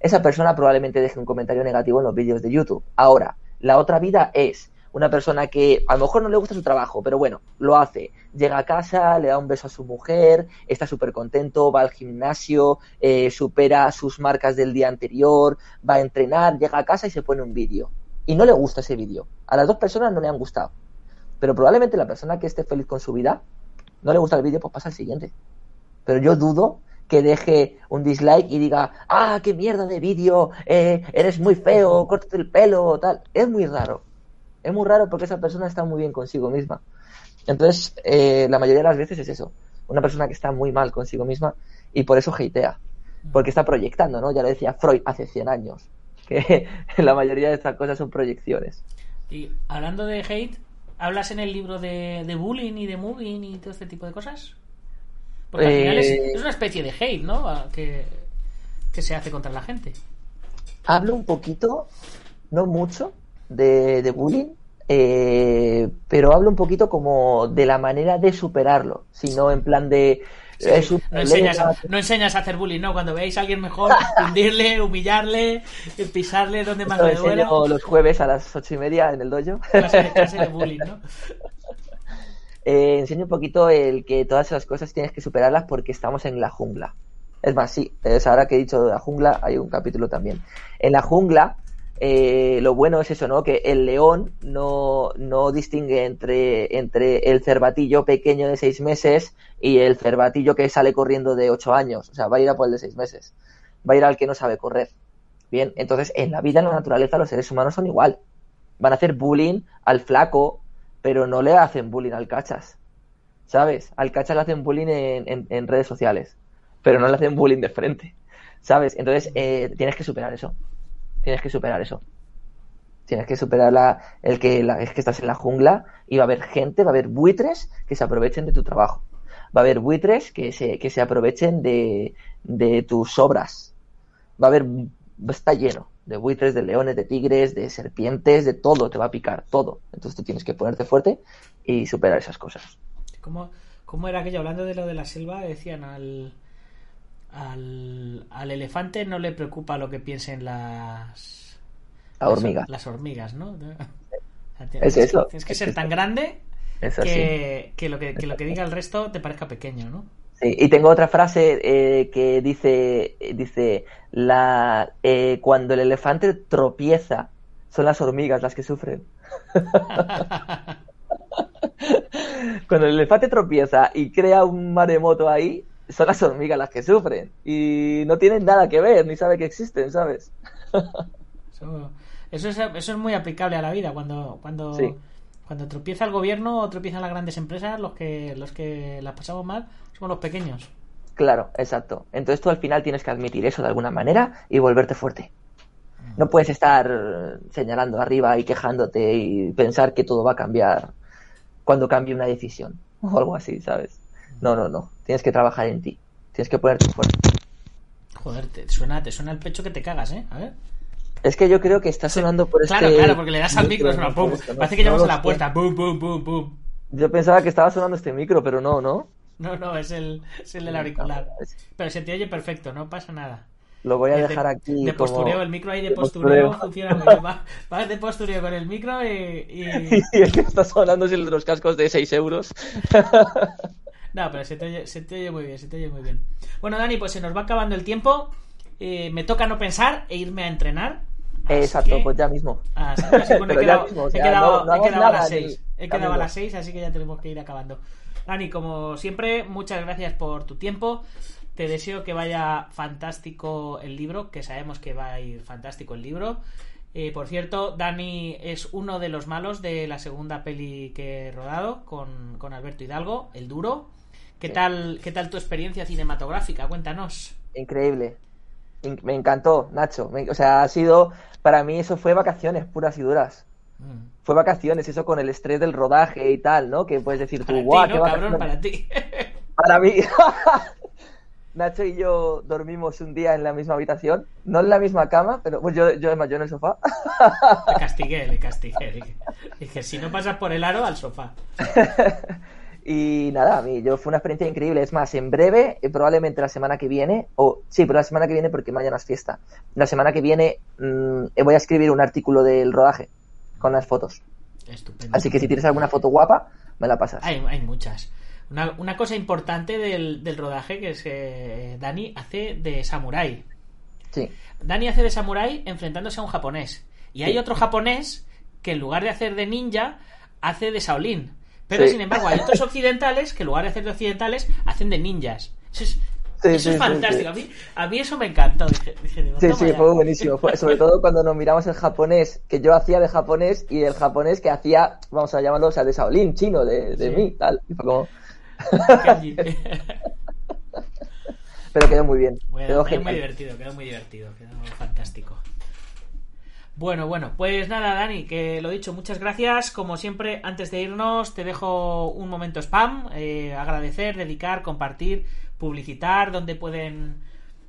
esa persona probablemente deje un comentario negativo en los vídeos de YouTube. Ahora, la otra vida es una persona que a lo mejor no le gusta su trabajo, pero bueno, lo hace. Llega a casa, le da un beso a su mujer, está súper contento, va al gimnasio, eh, supera sus marcas del día anterior, va a entrenar, llega a casa y se pone un vídeo. Y no le gusta ese vídeo. A las dos personas no le han gustado. Pero probablemente la persona que esté feliz con su vida, no le gusta el vídeo, pues pasa al siguiente. Pero yo dudo que deje un dislike y diga, ah, qué mierda de vídeo, eh, eres muy feo, córtate el pelo, tal. Es muy raro. Es muy raro porque esa persona está muy bien consigo misma. Entonces, eh, la mayoría de las veces es eso. Una persona que está muy mal consigo misma y por eso hatea. Porque está proyectando, ¿no? Ya lo decía Freud hace 100 años. Que la mayoría de estas cosas son proyecciones. Y hablando de hate, ¿hablas en el libro de, de bullying y de moving y todo este tipo de cosas? Porque al final es, Eh, es una especie de hate, ¿no? Que, que se hace contra la gente. Hablo un poquito, no mucho, de, de bullying, eh, pero hablo un poquito como de la manera de superarlo, sino en plan de... es un No enseñas, a, no enseñas a hacer bullying, ¿no? Cuando veáis a alguien mejor, hundirle, humillarle, pisarle donde más le duela. los jueves a las ocho y media en el dojo. Clase de, clase de bullying, ¿no? Eh, enseño un poquito el que todas esas cosas tienes que superarlas porque estamos en la jungla. Es más, sí, es ahora que he dicho de la jungla, hay un capítulo también. En la jungla, eh, lo bueno es eso, ¿no? Que el león no, no distingue entre, entre el cervatillo pequeño de seis meses y el cervatillo que sale corriendo de ocho años. O sea, va a ir a por el de seis meses. Va a ir al que no sabe correr. Bien, entonces en la vida, en la naturaleza, los seres humanos son igual. Van a hacer bullying al flaco, pero no le hacen bullying al cachas. ¿Sabes? Al cachas le hacen bullying en, en- en redes sociales, pero no le hacen bullying de frente. ¿Sabes? Entonces eh, tienes que superar eso. Tienes que superar eso. Tienes que superar la, el que la- es que estás en la jungla y va a haber gente, va a haber buitres que se aprovechen de tu trabajo. Va a haber buitres que se, que se aprovechen de, de tus obras. Va a haber, está lleno de buitres, de leones, de tigres, de serpientes, de todo, te va a picar todo. Entonces tú tienes que ponerte fuerte y superar esas cosas. ¿Cómo, cómo era aquello? Hablando de lo de la selva, decían al, al, al elefante no le preocupa lo que piensen las... La hormiga. Las, las hormigas, ¿no? Es eso, Tienes que es ser eso. tan grande que, que lo que, que lo que diga el resto te parezca pequeño, ¿no? Sí, y tengo otra frase eh, que dice, dice la, eh, cuando el elefante tropieza, son las hormigas las que sufren. Cuando el elefante tropieza y crea un maremoto ahí, son las hormigas las que sufren. Y no tienen nada que ver, ni sabe que existen, ¿sabes? Eso, eso es, eso es muy aplicable a la vida. Cuando, cuando, Sí. cuando tropieza el gobierno o tropiezan las grandes empresas, los que, los que las pasamos mal somos los pequeños. Claro, exacto. Entonces tú al final tienes que admitir eso de alguna manera y volverte fuerte. No puedes estar señalando arriba y quejándote y pensar que todo va a cambiar cuando cambie una decisión o algo así, ¿sabes? No, no, no. Tienes que trabajar en ti. Tienes que ponerte fuerte. Joder, te suena, te suena el pecho que te cagas, ¿eh? A ver. Es que yo creo que está sonando por Claro, este... claro, porque le das al micro, suena no pum. Parece que No lo a la puerta. Pum, pum, pum, pum. Yo pensaba que estaba sonando este micro, pero no, ¿no? No, no, es el, es el del auricular. Pero se te oye perfecto, no pasa nada. Lo voy a De- dejar aquí De como- postureo, el micro ahí de, de postureo, postureo. funciona muy bien. Va- Vas de postureo con el micro y. y- Y es que está sonando el de los cascos de 6 euros. No, pero se te, oye, se te oye muy bien, se te oye muy bien. Bueno, Dani, pues se nos va acabando el tiempo. Eh, me toca no pensar e irme a entrenar. Exacto, que- pues ya mismo. Así, bueno, he quedado, mismo, o he sea, quedado- no- no he hagas quedado a las ni 6. He quedado a las 6, así que ya tenemos que ir acabando. Dani, como siempre, muchas gracias por tu tiempo. Te deseo que vaya fantástico el libro, que sabemos que va a ir fantástico el libro. Eh, por cierto, Dani es uno de los malos de la segunda peli que he rodado con, con Alberto Hidalgo, El Duro. ¿Qué, tal, ¿Qué tal tu experiencia cinematográfica? Cuéntanos. Increíble. In- Me encantó, Nacho. Me- o sea, ha sido, para mí eso fue vacaciones puras y duras. Mm. Fue vacaciones, eso con el estrés del rodaje y tal, ¿no? Que puedes decir tú, Para guau, ¿no, qué cabrón? vacaciones". Para ti. Para mí. Nacho y yo dormimos un día en la misma habitación, no en la misma cama, pero pues yo, yo además yo en el sofá. Le castigué, le castigué. Dije, si no pasas por el aro, al sofá. Y nada, a mí yo fue una experiencia increíble. Es más, en breve, eh, probablemente la semana que viene, o sí, pero la semana que viene porque mañana es fiesta. La semana que viene mm, eh, voy a escribir un artículo del rodaje con las fotos. Estupendo. Así que si tienes alguna foto guapa, me la pasas. Hay, hay muchas. Una, una cosa importante del, del rodaje que es que Dani hace de samurái. Sí, Dani hace de samurái enfrentándose a un japonés. Y hay Sí. otro japonés que en lugar de hacer de ninja, hace de Shaolin. Pero Sí. sin embargo, hay otros occidentales que en lugar de hacer de occidentales, hacen de ninjas. Eso es, Sí, eso sí, es sí, fantástico. sí. A, mí, a mí eso me encantó. Dije, dije, digo, sí, sí, ya. fue buenísimo. Fue- sobre todo cuando nos miramos el japonés que yo hacía de japonés y el japonés que hacía, vamos a llamarlo, o sea, de Shaolin, chino, de, de mí, tal. Y fue como-. Pero quedó muy bien. Bueno, quedó quedó muy divertido, quedó muy divertido, quedó fantástico. Bueno, bueno, pues nada, Dani, que lo dicho, muchas gracias. Como siempre, antes de irnos, te dejo un momento spam. eh, agradecer, dedicar, compartir, publicitar, donde pueden,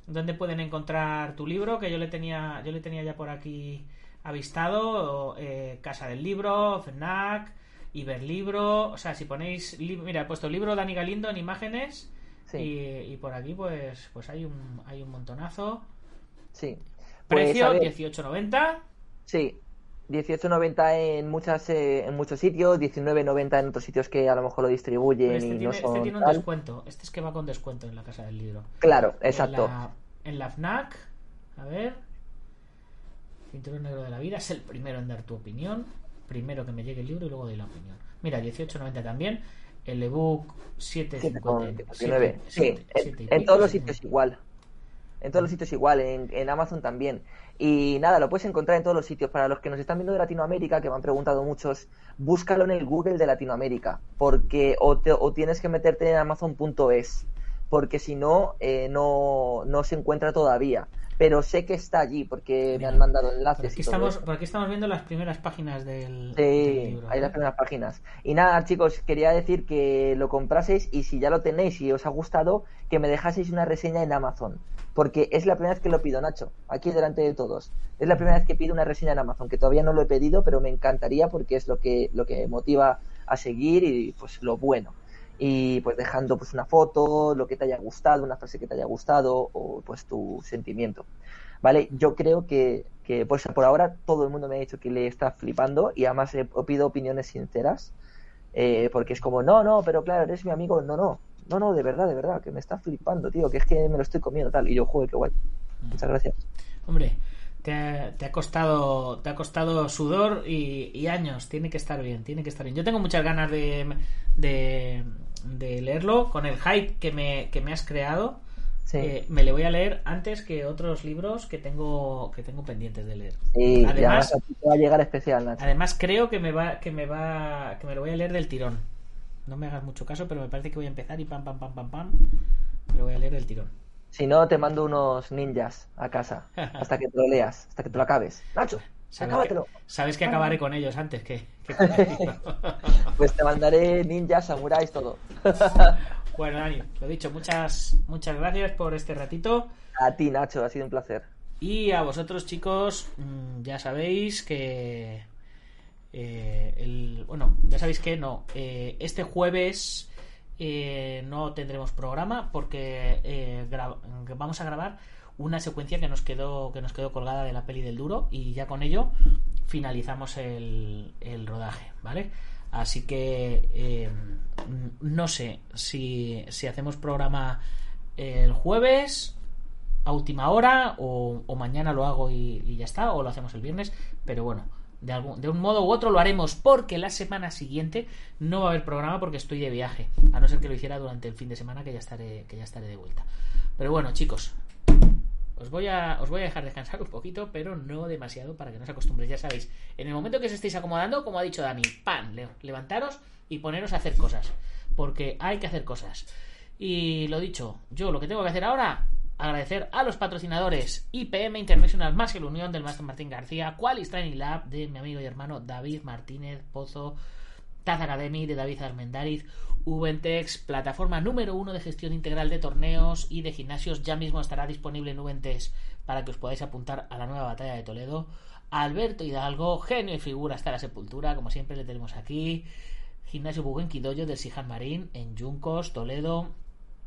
donde pueden encontrar tu libro, que yo le tenía, yo le tenía ya por aquí avistado. eh, Casa del Libro, FNAC, Iberlibro. O sea, si ponéis, mira, he puesto libro Dani Galindo en imágenes. Sí. Y, y por aquí, pues, pues hay un, hay un montonazo. Sí. Pues, Precio a ver, 18.90. Sí, 18.90 en muchas eh, en muchos sitios, 19.90 en otros sitios que a lo mejor lo distribuyen este, y tiene, no este son tiene un tal. descuento. Este es que va con descuento en la casa del libro. Claro, exacto. En la, en la FNAC, a ver. Cinturón negro de la vida. Es el primero en dar tu opinión. Primero que me llegue el libro y luego doy la opinión. Mira, 18.90 también. El ebook 7.59. 7,59. Sí, en, en todos los sitios igual. En todos los sitios igual, en, Amazon también. Y nada, lo puedes encontrar en todos los sitios. Para los que nos están viendo de Latinoamérica, que me han preguntado muchos, búscalo en el Google de Latinoamérica. Porque o, te- o tienes que meterte en amazon.es. Porque si no, eh, no, no se encuentra todavía. Pero sé que está allí porque me han mandado Por enlaces. aquí, y todo estamos, eso. por aquí estamos viendo las primeras páginas del, del Sí, libro. hay las primeras páginas. Y nada, chicos, quería decir que lo compraseis y si ya lo tenéis y os ha gustado, que me dejaseis una reseña en Amazon. Porque es la primera vez que lo pido, Nacho, aquí delante de todos. Es la primera vez que pido una reseña en Amazon, que todavía no lo he pedido, pero me encantaría porque es lo que, lo que motiva a seguir y pues lo bueno. Y pues dejando pues una foto, lo que te haya gustado, una frase que te haya gustado o pues tu sentimiento. ¿vale? Yo creo que, que pues, por ahora todo el mundo me ha dicho que le está flipando y además pido opiniones sinceras, eh, porque es como, no, no, pero claro, eres mi amigo, no, no, no, no, de verdad, de verdad, que me está flipando, tío, que es que me lo estoy comiendo tal, y yo, joder, qué guay, muchas gracias. Hombre, te ha, te ha costado te ha costado sudor y, y años. Tiene que estar bien, tiene que estar bien. Yo tengo muchas ganas de, de, de leerlo con el hype que me, que me has creado. Sí. Eh, me le voy a leer antes que otros libros que tengo que tengo pendientes de leer. Sí, además, va a llegar especial, Nacho. además creo que me va que me va que me lo voy a leer del tirón. No me hagas mucho caso, pero me parece que voy a empezar y pam pam pam pam pam. Me lo voy a leer del tirón. Si no, te mando unos ninjas a casa hasta que te lo leas, hasta que te lo acabes. Nacho, Sabes acábatelo. que, sabes que acabaré con ellos antes que, que. Pues te mandaré ninjas, samuráis, todo. Bueno, Dani, lo dicho, muchas, muchas gracias por este ratito. A ti, Nacho, ha sido un placer. Y a vosotros, chicos, mm, ya sabéis que. eh, el, bueno, ya sabéis que no. eh, este jueves eh, no tendremos programa porque eh, vamos a grabar una secuencia que nos quedó que nos quedó colgada de la peli del duro y ya con ello finalizamos el, rodaje, ¿vale? Así que eh, no sé si, si hacemos programa el jueves a última hora o, mañana lo hago y ya está, o lo hacemos el viernes, pero bueno, de, algún, de un modo u otro lo haremos porque la semana siguiente no va a haber programa porque estoy de viaje, a no ser que lo hiciera durante el fin de semana que ya estaré, que ya estaré de vuelta. Pero bueno, chicos, os voy, a, os voy a dejar descansar un poquito, pero no demasiado para que no os acostumbréis. Ya sabéis, en el momento que os estéis acomodando, como ha dicho Dani, le- levantaros y poneros a hacer cosas. Porque hay que hacer cosas. Y lo dicho, yo lo que tengo que hacer ahora, agradecer a los patrocinadores IPM International más que la unión del maestro Martín García, Qualis Training Lab de mi amigo y hermano David Martínez Pozo, Taz Academy de David Armendariz, Ubentex, plataforma número uno de gestión integral de torneos y de gimnasios, ya mismo estará disponible en Ubentex para que os podáis apuntar a la nueva batalla de Toledo. Alberto Hidalgo, genio y figura hasta la sepultura, como siempre le tenemos aquí. Gimnasio Buguen del Sijan Marín en Yuncos, Toledo.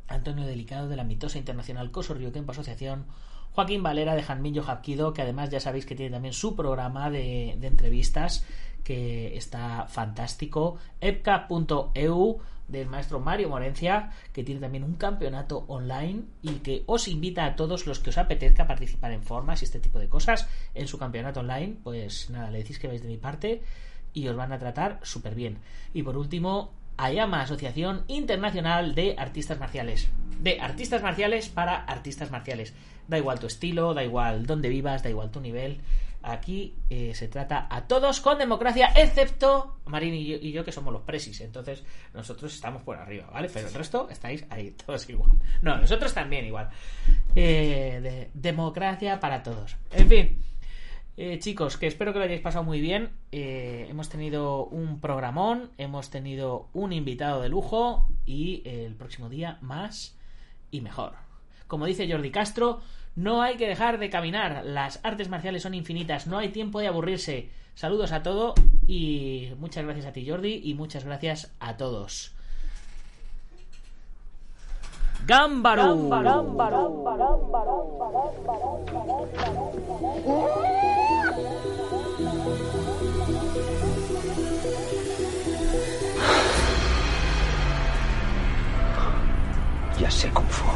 Antonio Delicado de la mitosa internacional Coso Río Asociación. Joaquín Valera de Janmillo Japquido, que además ya sabéis que tiene también su programa de, de entrevistas que está fantástico. epca.eu del maestro Mario Morencia, que tiene también un campeonato online y que os invita a todos los que os apetezca participar en formas y este tipo de cosas en su campeonato online. Pues nada, le decís que vais de mi parte y os van a tratar súper bien. Y por último, Ayama, Asociación Internacional de Artistas Marciales. De artistas marciales para artistas marciales. Da igual tu estilo, da igual dónde vivas, da igual tu nivel. Aquí eh, se trata a todos con democracia, excepto Marín y yo, que somos los presis. Entonces, nosotros estamos por arriba, ¿vale? Pero el resto estáis ahí, todos igual. No, nosotros también igual. Eh, de- democracia para todos. En fin. Eh, chicos, que espero que lo hayáis pasado muy bien. Eh, hemos tenido un programón, hemos tenido un invitado de lujo y eh, el próximo día más y mejor. Como dice Jordi Castro, no hay que dejar de caminar. Las artes marciales son infinitas, no hay tiempo de aburrirse. Saludos a todo y muchas gracias a ti Jordi y muchas gracias a todos. Gámbaro. Ya sé cómo fue.